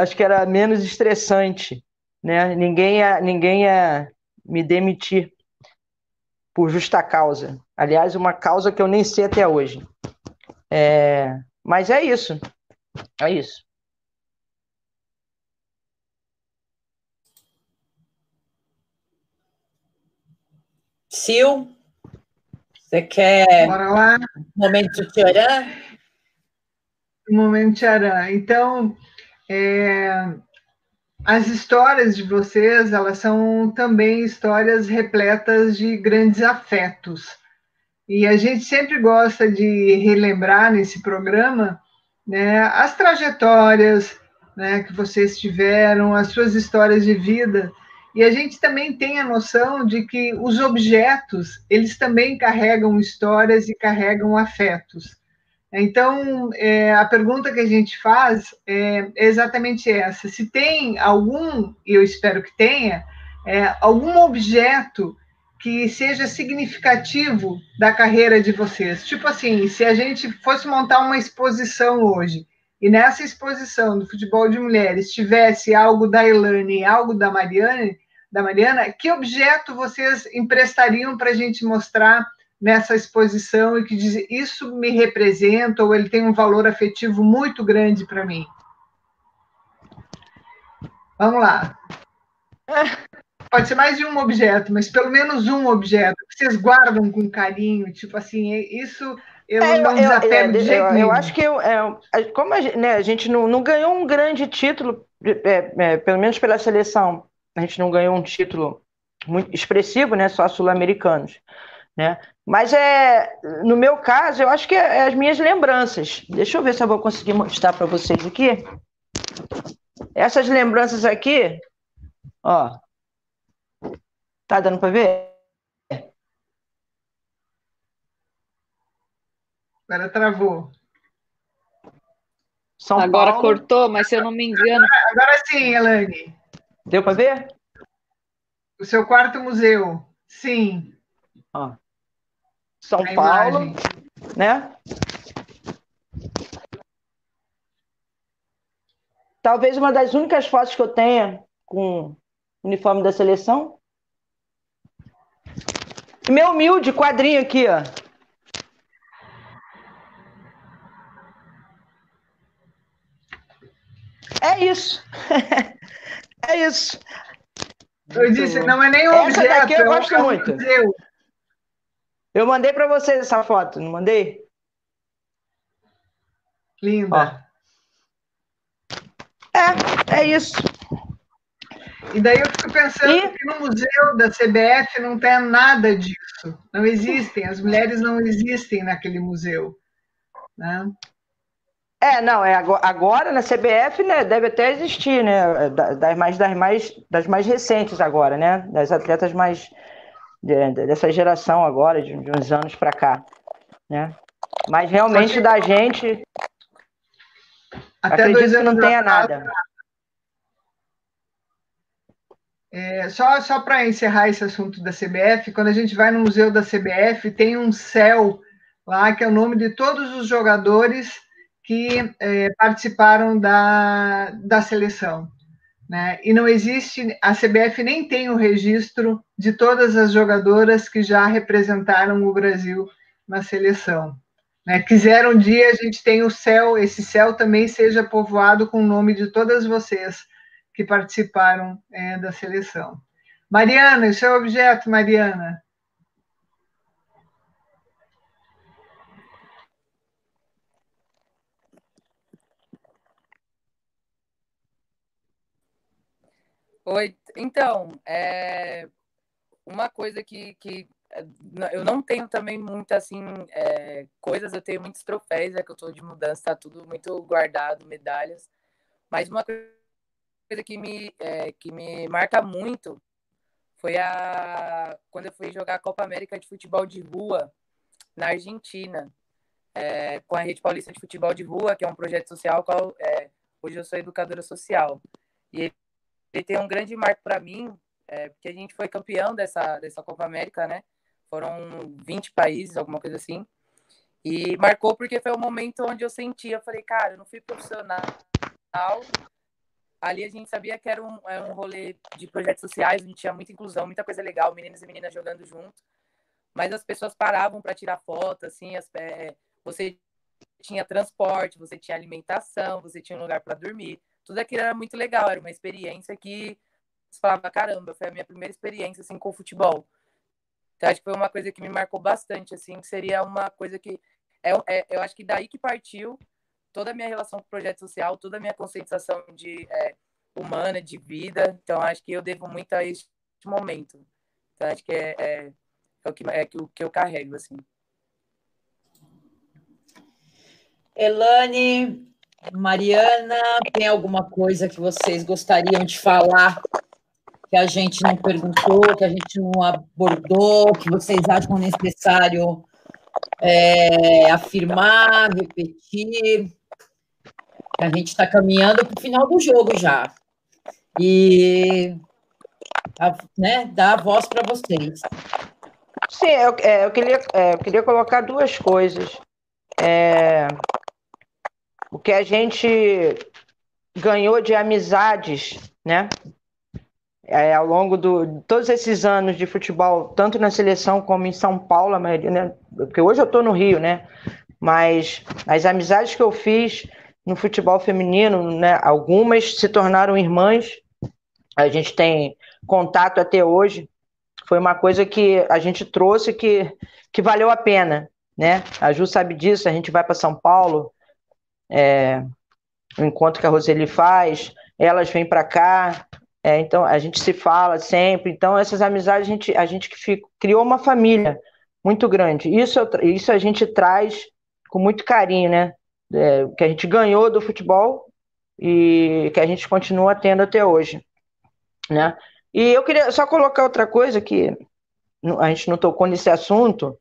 acho que era menos estressante, né? Ninguém ia, ninguém ia me demitir por justa causa. Aliás, uma causa que eu nem sei até hoje. É, mas é isso. É isso. Sil, você quer Bora lá. momento tcharam? Momento tcharam. Então, é, as histórias de vocês, elas são também histórias repletas de grandes afetos. E a gente sempre gosta de relembrar nesse programa né, as trajetórias né, que vocês tiveram, as suas histórias de vida. E a gente também tem a noção de que os objetos, eles também carregam histórias e carregam afetos. Então, é, a pergunta que a gente faz é exatamente essa: se tem algum, e eu espero que tenha, é, algum objeto que seja significativo da carreira de vocês. Tipo assim, se a gente fosse montar uma exposição hoje, e nessa exposição do futebol de mulheres tivesse algo da Elane e algo da Mariane, da Mariana, que objeto vocês emprestariam para a gente mostrar nessa exposição e que diz isso me representa ou ele tem um valor afetivo muito grande para mim? Vamos lá. *laughs* Pode ser mais de um objeto, mas pelo menos um objeto que vocês guardam com carinho, tipo assim, é, isso eu é, não desapego eu, de jeito eu, nenhum. Eu acho que eu, é, como a, né, a gente não, não ganhou um grande título, é, é, pelo menos pela seleção, a gente não ganhou um título muito expressivo, né, só sul-americanos. Né? Mas é, no meu caso, eu acho que é, é as minhas lembranças. Deixa eu ver se eu vou conseguir mostrar para vocês aqui. Essas lembranças aqui, ó. Tá dando para ver? Agora travou. São Agora Paulo. cortou, mas se eu não me engano. Agora, agora sim, Elane. Deu para ver? O seu quarto museu. Sim. Ó. São a Paulo, imagem. né? Talvez uma das únicas fotos que eu tenha com o uniforme da seleção. Meu humilde quadrinho aqui, ó. É isso. *laughs* é isso. Eu disse, não é nem um Essa objeto. Daqui eu é gosto muito. Museu. Eu mandei para vocês essa foto, não mandei? Linda. É, é isso. E daí eu fico pensando e... que no museu da CBF não tem nada disso. Não existem, as mulheres não existem naquele museu. Né? É, não, é agora na CBF, né, deve até existir, né, das mais das mais das mais recentes agora, né, das atletas mais de, dessa geração agora, de, uns anos para cá, né? Mas realmente da gente, até acredito que não tenha nada. É, só só para encerrar esse assunto da CBF, quando a gente vai no museu da CBF, tem um céu lá que é o nome de todos os jogadores que é, participaram da, da seleção. Né? E não existe, a CBF nem tem o registro de todas as jogadoras que já representaram o Brasil na seleção. Né? Quiser um dia a gente tem o céu, esse céu também seja povoado com o nome de todas vocês que participaram é, da seleção. Mariana, o seu objeto, Mariana? Oi, então, é uma coisa que, que é, eu não tenho também muita assim é, coisas, eu tenho muitos troféus, é que eu estou de mudança, tá tudo muito guardado, medalhas. Mas uma coisa que me, é, que me marca muito foi a quando eu fui jogar a Copa América de Futebol de Rua na Argentina, é, com a Rede Paulista de Futebol de Rua, que é um projeto social, qual é, hoje eu sou educadora social. E ele tem um grande marco para mim, é, porque a gente foi campeão dessa, dessa Copa América, né? Foram 20 países, alguma coisa assim. E marcou porque foi o momento onde eu senti, eu falei, cara, eu não fui profissional. Ali a gente sabia que era um, era um rolê de projetos sociais, a gente tinha muita inclusão, muita coisa legal, meninos e meninas jogando junto. Mas as pessoas paravam para tirar foto, assim, as, é, você tinha transporte, você tinha alimentação, você tinha um lugar para dormir tudo aquilo era muito legal, era uma experiência que você falava, caramba, foi a minha primeira experiência assim com o futebol. Então, acho que foi uma coisa que me marcou bastante, assim, que seria uma coisa que é, é, eu acho que daí que partiu toda a minha relação com o projeto social, toda a minha conscientização de é, humana, de vida. Então, acho que eu devo muito a este momento. Então, acho que é, é, é o que, é o que eu carrego, assim. Elane, Mariana, tem alguma coisa que vocês gostariam de falar que a gente não perguntou, que a gente não abordou, que vocês acham necessário é, afirmar, repetir? A gente está caminhando para o final do jogo já. E a, né, dar a voz para vocês. Sim, eu, é, eu, queria, é, eu queria colocar duas coisas. É, o que a gente ganhou de amizades, né? É, ao longo de todos esses anos de futebol, tanto na seleção como em São Paulo, maioria, né? porque hoje eu estou no Rio, né? Mas as amizades que eu fiz no futebol feminino, né? Algumas se tornaram irmãs. A gente tem contato até hoje. Foi uma coisa que a gente trouxe que, que valeu a pena, né? A Ju sabe disso. A gente vai para São Paulo, é, o encontro que a Roseli faz, elas vêm para cá, é, então a gente se fala sempre. Então, essas amizades, a gente, a gente criou uma família muito grande. Isso, isso a gente traz com muito carinho, né? É, que a gente ganhou do futebol e que a gente continua tendo até hoje, né? E eu queria só colocar outra coisa que a gente não tocou nesse assunto,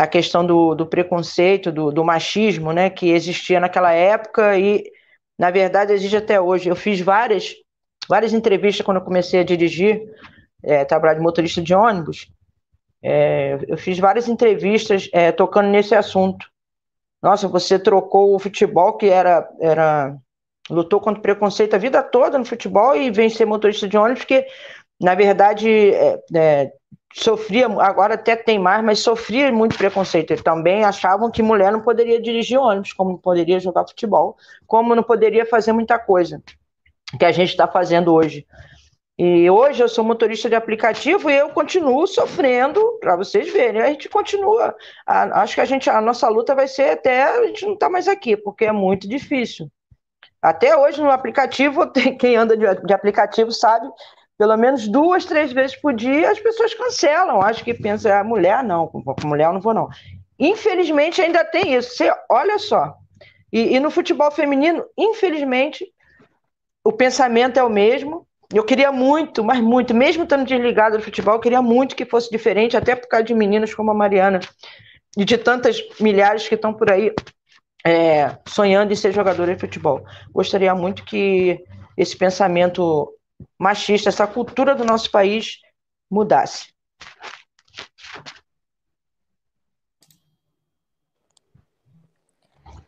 a questão do, do preconceito, do, do, machismo, né, que existia naquela época e, na verdade, existe até hoje. Eu fiz várias, várias entrevistas quando eu comecei a dirigir, é, trabalhar de motorista de ônibus. É, eu fiz várias entrevistas é, tocando nesse assunto. Nossa, você trocou o futebol que era, era lutou contra o preconceito a vida toda no futebol e vem ser motorista de ônibus, porque, na verdade, é, é, sofria, agora até tem mais, mas sofria muito preconceito. Eles também achavam que mulher não poderia dirigir ônibus, como não poderia jogar futebol, como não poderia fazer muita coisa que a gente está fazendo hoje. E hoje eu sou motorista de aplicativo e eu continuo sofrendo, para vocês verem. A gente continua. A, acho que a gente, a nossa luta vai ser até a gente não estar tá mais aqui, porque é muito difícil. Até hoje no aplicativo, *laughs* quem anda de, de aplicativo sabe pelo menos duas, três vezes por dia, as pessoas cancelam. Acho que pensa, a ah, mulher não, com mulher eu não vou, não. Infelizmente ainda tem isso. Você, olha só. E, e, no futebol feminino, infelizmente, o pensamento é o mesmo. Eu queria muito, mas muito, mesmo estando desligado do futebol, eu queria muito que fosse diferente, até por causa de meninas como a Mariana e de tantas milhares que estão por aí é, sonhando em ser jogadora de futebol. Gostaria muito que esse pensamento machista, essa cultura do nosso país mudasse.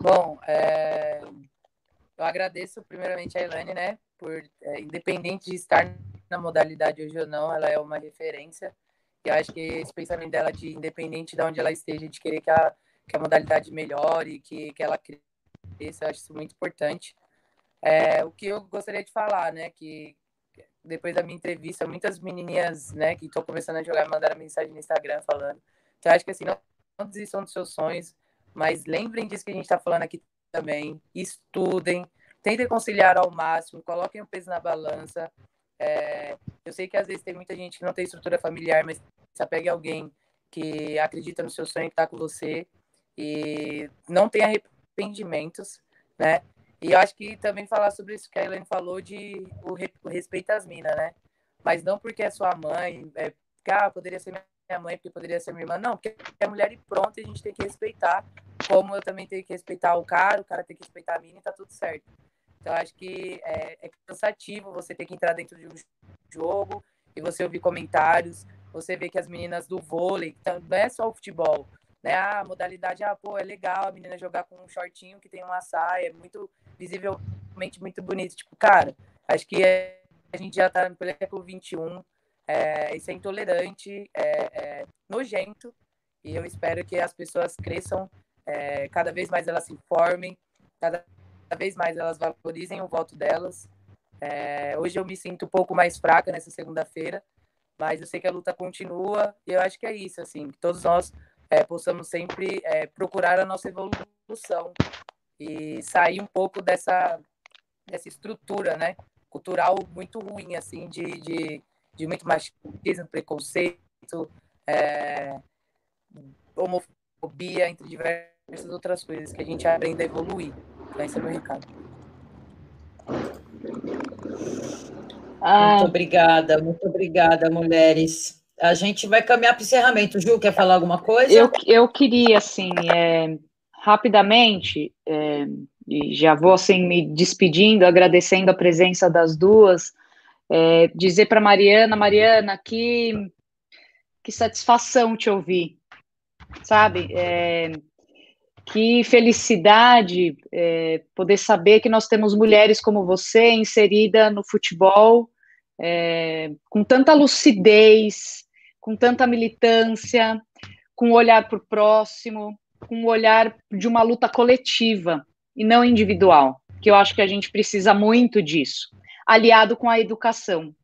Bom, é... eu agradeço primeiramente a Elaine, né, por, é, independente de estar na modalidade hoje ou não, ela é uma referência. E acho que esse pensamento dela de independente de onde ela esteja, de querer que a, que a modalidade melhore, que, que ela cresça, eu acho isso muito importante. É, o que eu gostaria de falar, né, que depois da minha entrevista, muitas menininhas, né, que estão começando a jogar, mandaram mensagem no Instagram falando. Então, acho que assim, não, não desistam dos seus sonhos, mas lembrem disso que a gente está falando aqui também. Estudem, tentem conciliar ao máximo, coloquem o peso na balança, É, eu sei que às vezes tem muita gente que não tem estrutura familiar, mas se apegue a alguém que acredita no seu sonho, que está com você e não tem arrependimentos, né? E eu acho que também falar sobre isso que a Helene falou de o, o respeito às minas, né? Mas não porque é sua mãe, é, porque, ah, poderia ser minha mãe, porque poderia ser minha irmã. Não, porque é mulher e pronto, a gente tem que respeitar. Como eu também tenho que respeitar o cara, o cara tem que respeitar a mina e tá tudo certo. Então, acho que é, é cansativo você ter que entrar dentro de um jogo e você ouvir comentários, você vê que as meninas do vôlei, não é só o futebol, né? A modalidade, ah, pô, é legal a menina jogar com um shortinho que tem uma saia, é muito visivelmente muito bonito. Tipo, cara, acho que a gente já tá no século XXI, é, isso é intolerante, é, é, nojento, e eu espero que as pessoas cresçam, é, cada vez mais elas se informem, cada vez mais elas valorizem o voto delas. É, hoje eu me sinto um pouco mais fraca nessa segunda-feira, mas eu sei que a luta continua e eu acho que é isso, assim, que todos nós é, possamos sempre é, procurar a nossa evolução e sair um pouco dessa, dessa estrutura, né, cultural muito ruim, assim, de, de, de muito machismo, preconceito, é, homofobia, entre diversas outras coisas que a gente aprende a evoluir. Então, esse é o meu recado. Ah. Muito obrigada, muito obrigada, mulheres. A gente vai caminhar para o encerramento. Ju, quer falar alguma coisa? Eu, eu queria, assim, é, rapidamente, é, e já vou, assim, me despedindo, agradecendo a presença das duas, é, dizer para Mariana, Mariana, que, que satisfação te ouvir, sabe? É, que felicidade é, poder saber que nós temos mulheres como você inserida no futebol, é, com tanta lucidez, com tanta militância, com olhar para o próximo, com um olhar de uma luta coletiva e não individual, que eu acho que a gente precisa muito disso, aliado com a educação.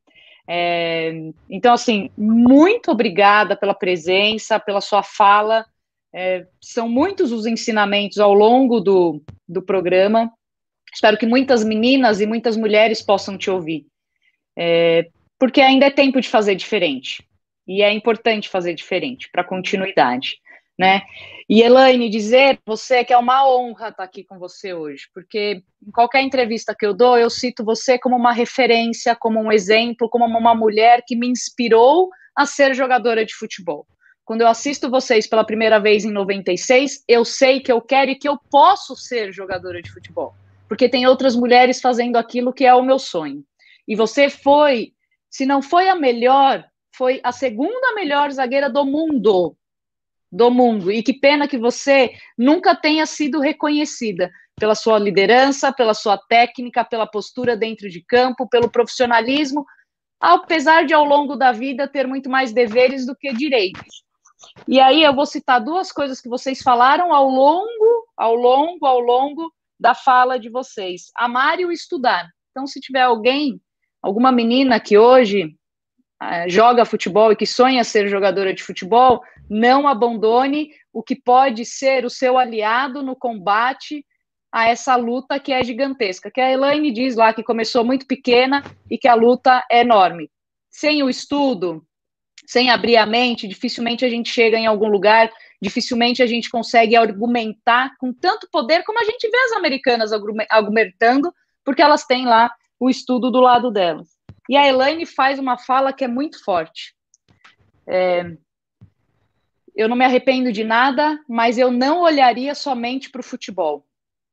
É, então, assim, muito obrigada pela presença, pela sua fala é, são muitos os ensinamentos ao longo do, do programa. Espero que muitas meninas e muitas mulheres possam te ouvir, é, porque ainda é tempo de fazer diferente. E é importante fazer diferente para continuidade, né? E Elaine, dizer você que é uma honra estar aqui com você hoje, porque em qualquer entrevista que eu dou, eu cito você como uma referência, como um exemplo, como uma mulher que me inspirou a ser jogadora de futebol. Quando eu assisto vocês pela primeira vez em 96, eu sei que eu quero e que eu posso ser jogadora de futebol, porque tem outras mulheres fazendo aquilo que é o meu sonho. E você foi, se não foi a melhor, foi a segunda melhor zagueira do mundo. Do mundo. E que pena que você nunca tenha sido reconhecida pela sua liderança, pela sua técnica, pela postura dentro de campo, pelo profissionalismo, apesar de ao longo da vida ter muito mais deveres do que direitos. E aí eu vou citar duas coisas que vocês falaram ao longo, ao longo, ao longo da fala de vocês. Amar e estudar. Então, se tiver alguém, alguma menina que hoje é, joga futebol e que sonha ser jogadora de futebol, não abandone o que pode ser o seu aliado no combate a essa luta que é gigantesca. Que a Elaine diz lá que começou muito pequena e que a luta é enorme. Sem o estudo, sem abrir a mente, dificilmente a gente chega em algum lugar, dificilmente a gente consegue argumentar com tanto poder como a gente vê as americanas argumentando, porque elas têm lá o estudo do lado delas. E a Elaine faz uma fala que é muito forte. É, eu não me arrependo de nada, mas eu não olharia somente para o futebol.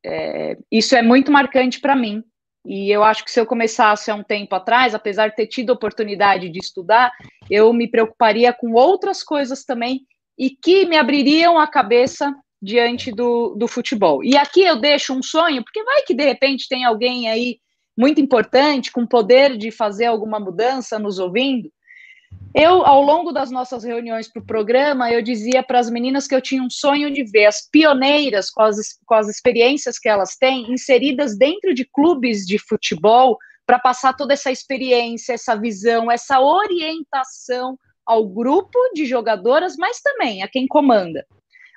É, isso é muito marcante para mim. E eu acho que se eu começasse há um tempo atrás, apesar de ter tido oportunidade de estudar, eu me preocuparia com outras coisas também e que me abririam a cabeça diante do, do futebol. E aqui eu deixo um sonho, porque vai que de repente tem alguém aí muito importante, com poder de fazer alguma mudança nos ouvindo, eu, ao longo das nossas reuniões para o programa, eu dizia para as meninas que eu tinha um sonho de ver as pioneiras, com as, com as experiências que elas têm, inseridas dentro de clubes de futebol, para passar toda essa experiência, essa visão, essa orientação ao grupo de jogadoras, mas também a quem comanda.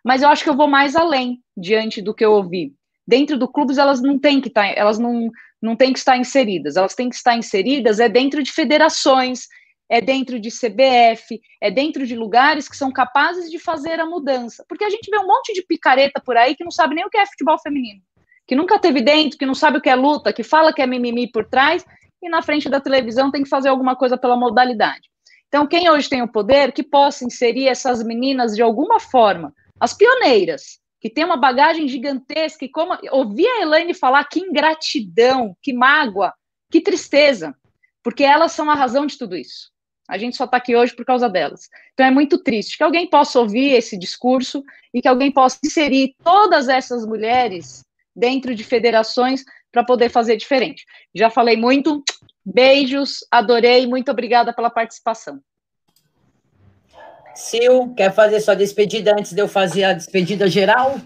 Mas eu acho que eu vou mais além diante do que eu ouvi. dentro do clube elas não têm que estar, tá, elas não, não têm que estar inseridas, elas têm que estar inseridas é dentro de federações, é dentro de CBF, é dentro de lugares que são capazes de fazer a mudança. Porque a gente vê um monte de picareta por aí que não sabe nem o que é futebol feminino, que nunca teve dentro, que não sabe o que é luta, que fala que é mimimi por trás e na frente da televisão tem que fazer alguma coisa pela modalidade. Então, quem hoje tem o poder, que possa inserir essas meninas de alguma forma, as pioneiras, que tem uma bagagem gigantesca, e como ouvir a Elaine falar que ingratidão, que mágoa, que tristeza, porque elas são a razão de tudo isso. A gente só está aqui hoje por causa delas. Então é muito triste que alguém possa ouvir esse discurso e que alguém possa inserir todas essas mulheres dentro de federações para poder fazer diferente. Já falei muito, beijos, adorei, muito obrigada pela participação. Sil, quer fazer sua despedida antes de eu fazer a despedida geral?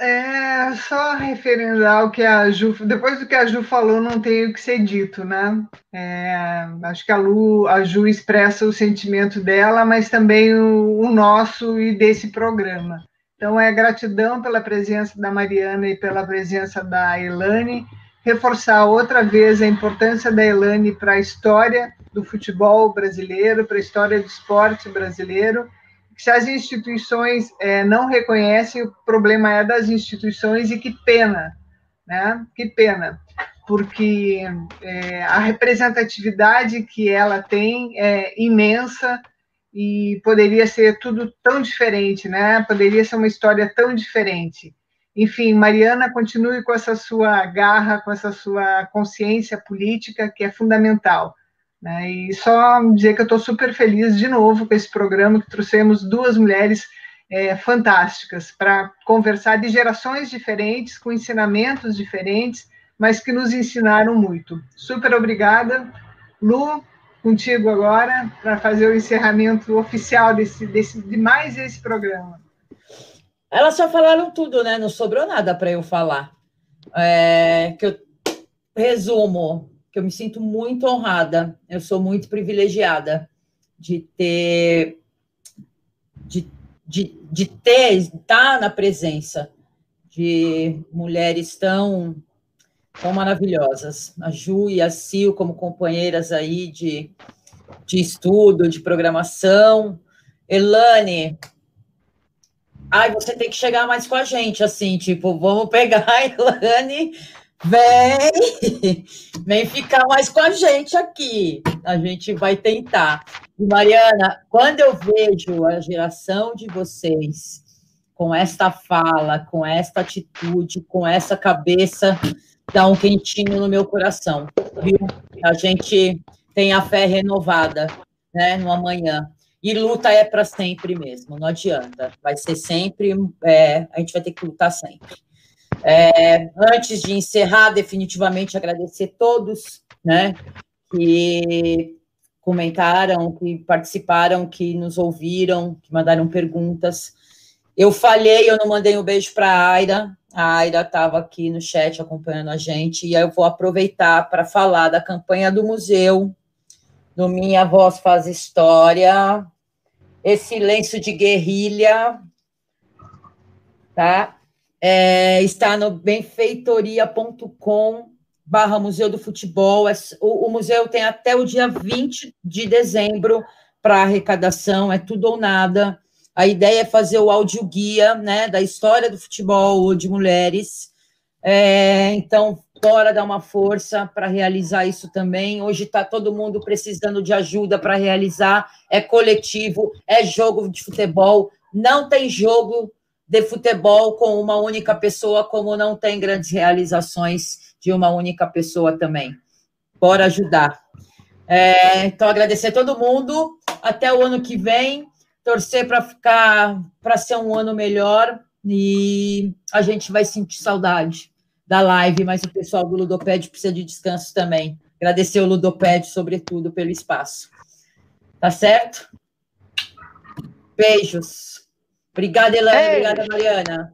É, só referendar o que a Ju, depois do que a Ju falou, não tem o que ser dito, né? É, acho que a, Lu, a Ju expressa o sentimento dela, mas também o, o nosso e desse programa. Então, é gratidão pela presença da Mariana e pela presença da Elane, reforçar outra vez a importância da Elane para a história do futebol brasileiro, para a história do esporte brasileiro. Se as instituições é, não reconhecem, o problema é das instituições e que pena, né? Que pena, porque é, a representatividade que ela tem é imensa e poderia ser tudo tão diferente, né? Poderia ser uma história tão diferente. Enfim, Mariana, continue com essa sua garra, com essa sua consciência política, que é fundamental. Né? E só dizer que eu estou super feliz de novo com esse programa, que trouxemos duas mulheres é, fantásticas para conversar de gerações diferentes, com ensinamentos diferentes, mas que nos ensinaram muito. Super obrigada. Lu, contigo agora, para fazer o encerramento oficial desse, desse, de mais esse programa. Elas só falaram tudo, né? Não sobrou nada para eu falar. É, que eu resumo, que eu me sinto muito honrada, eu sou muito privilegiada de ter de, de, de ter estar na presença de mulheres tão tão maravilhosas, a Ju e a Sil como companheiras aí de, de estudo, de programação, Elane, ai, você tem que chegar mais com a gente, assim, tipo, vamos pegar a Elane Vem, *laughs* vem ficar mais com a gente aqui. A gente vai tentar. E Mariana, quando eu vejo a geração de vocês com esta fala, com esta atitude, com essa cabeça, dá um quentinho no meu coração, viu? A gente tem a fé renovada, né, no amanhã. E luta é para sempre mesmo, não adianta. Vai ser sempre, é, a gente vai ter que lutar sempre. É, antes de encerrar, definitivamente agradecer todos, né, que comentaram, que participaram, que nos ouviram, que mandaram perguntas. Eu falhei, eu não mandei um beijo para a Aira. A Aira estava aqui no chat acompanhando a gente, e eu vou aproveitar para falar da campanha do museu, do Minha Voz Faz História, esse lenço de guerrilha, tá? É, está no benfeitoria.com barra Museu do Futebol. É o, o, museu tem até o dia 20 de dezembro para arrecadação, é tudo ou nada. A ideia é fazer o audioguia né, da história do futebol de mulheres. É, então, bora dar uma força para realizar isso também. Hoje está todo mundo precisando de ajuda para realizar. É coletivo, é jogo de futebol. Não tem jogo de futebol com uma única pessoa, como não tem grandes realizações de uma única pessoa também. Bora ajudar. É, então, agradecer a todo mundo. Até o ano que vem. Torcer para ficar, para ser um ano melhor. E a gente vai sentir saudade da live, mas o pessoal do Ludoped precisa de descanso também. Agradecer o Ludoped, sobretudo, pelo espaço. Tá certo? Beijos. Obrigada, Elane. Obrigada, Mariana.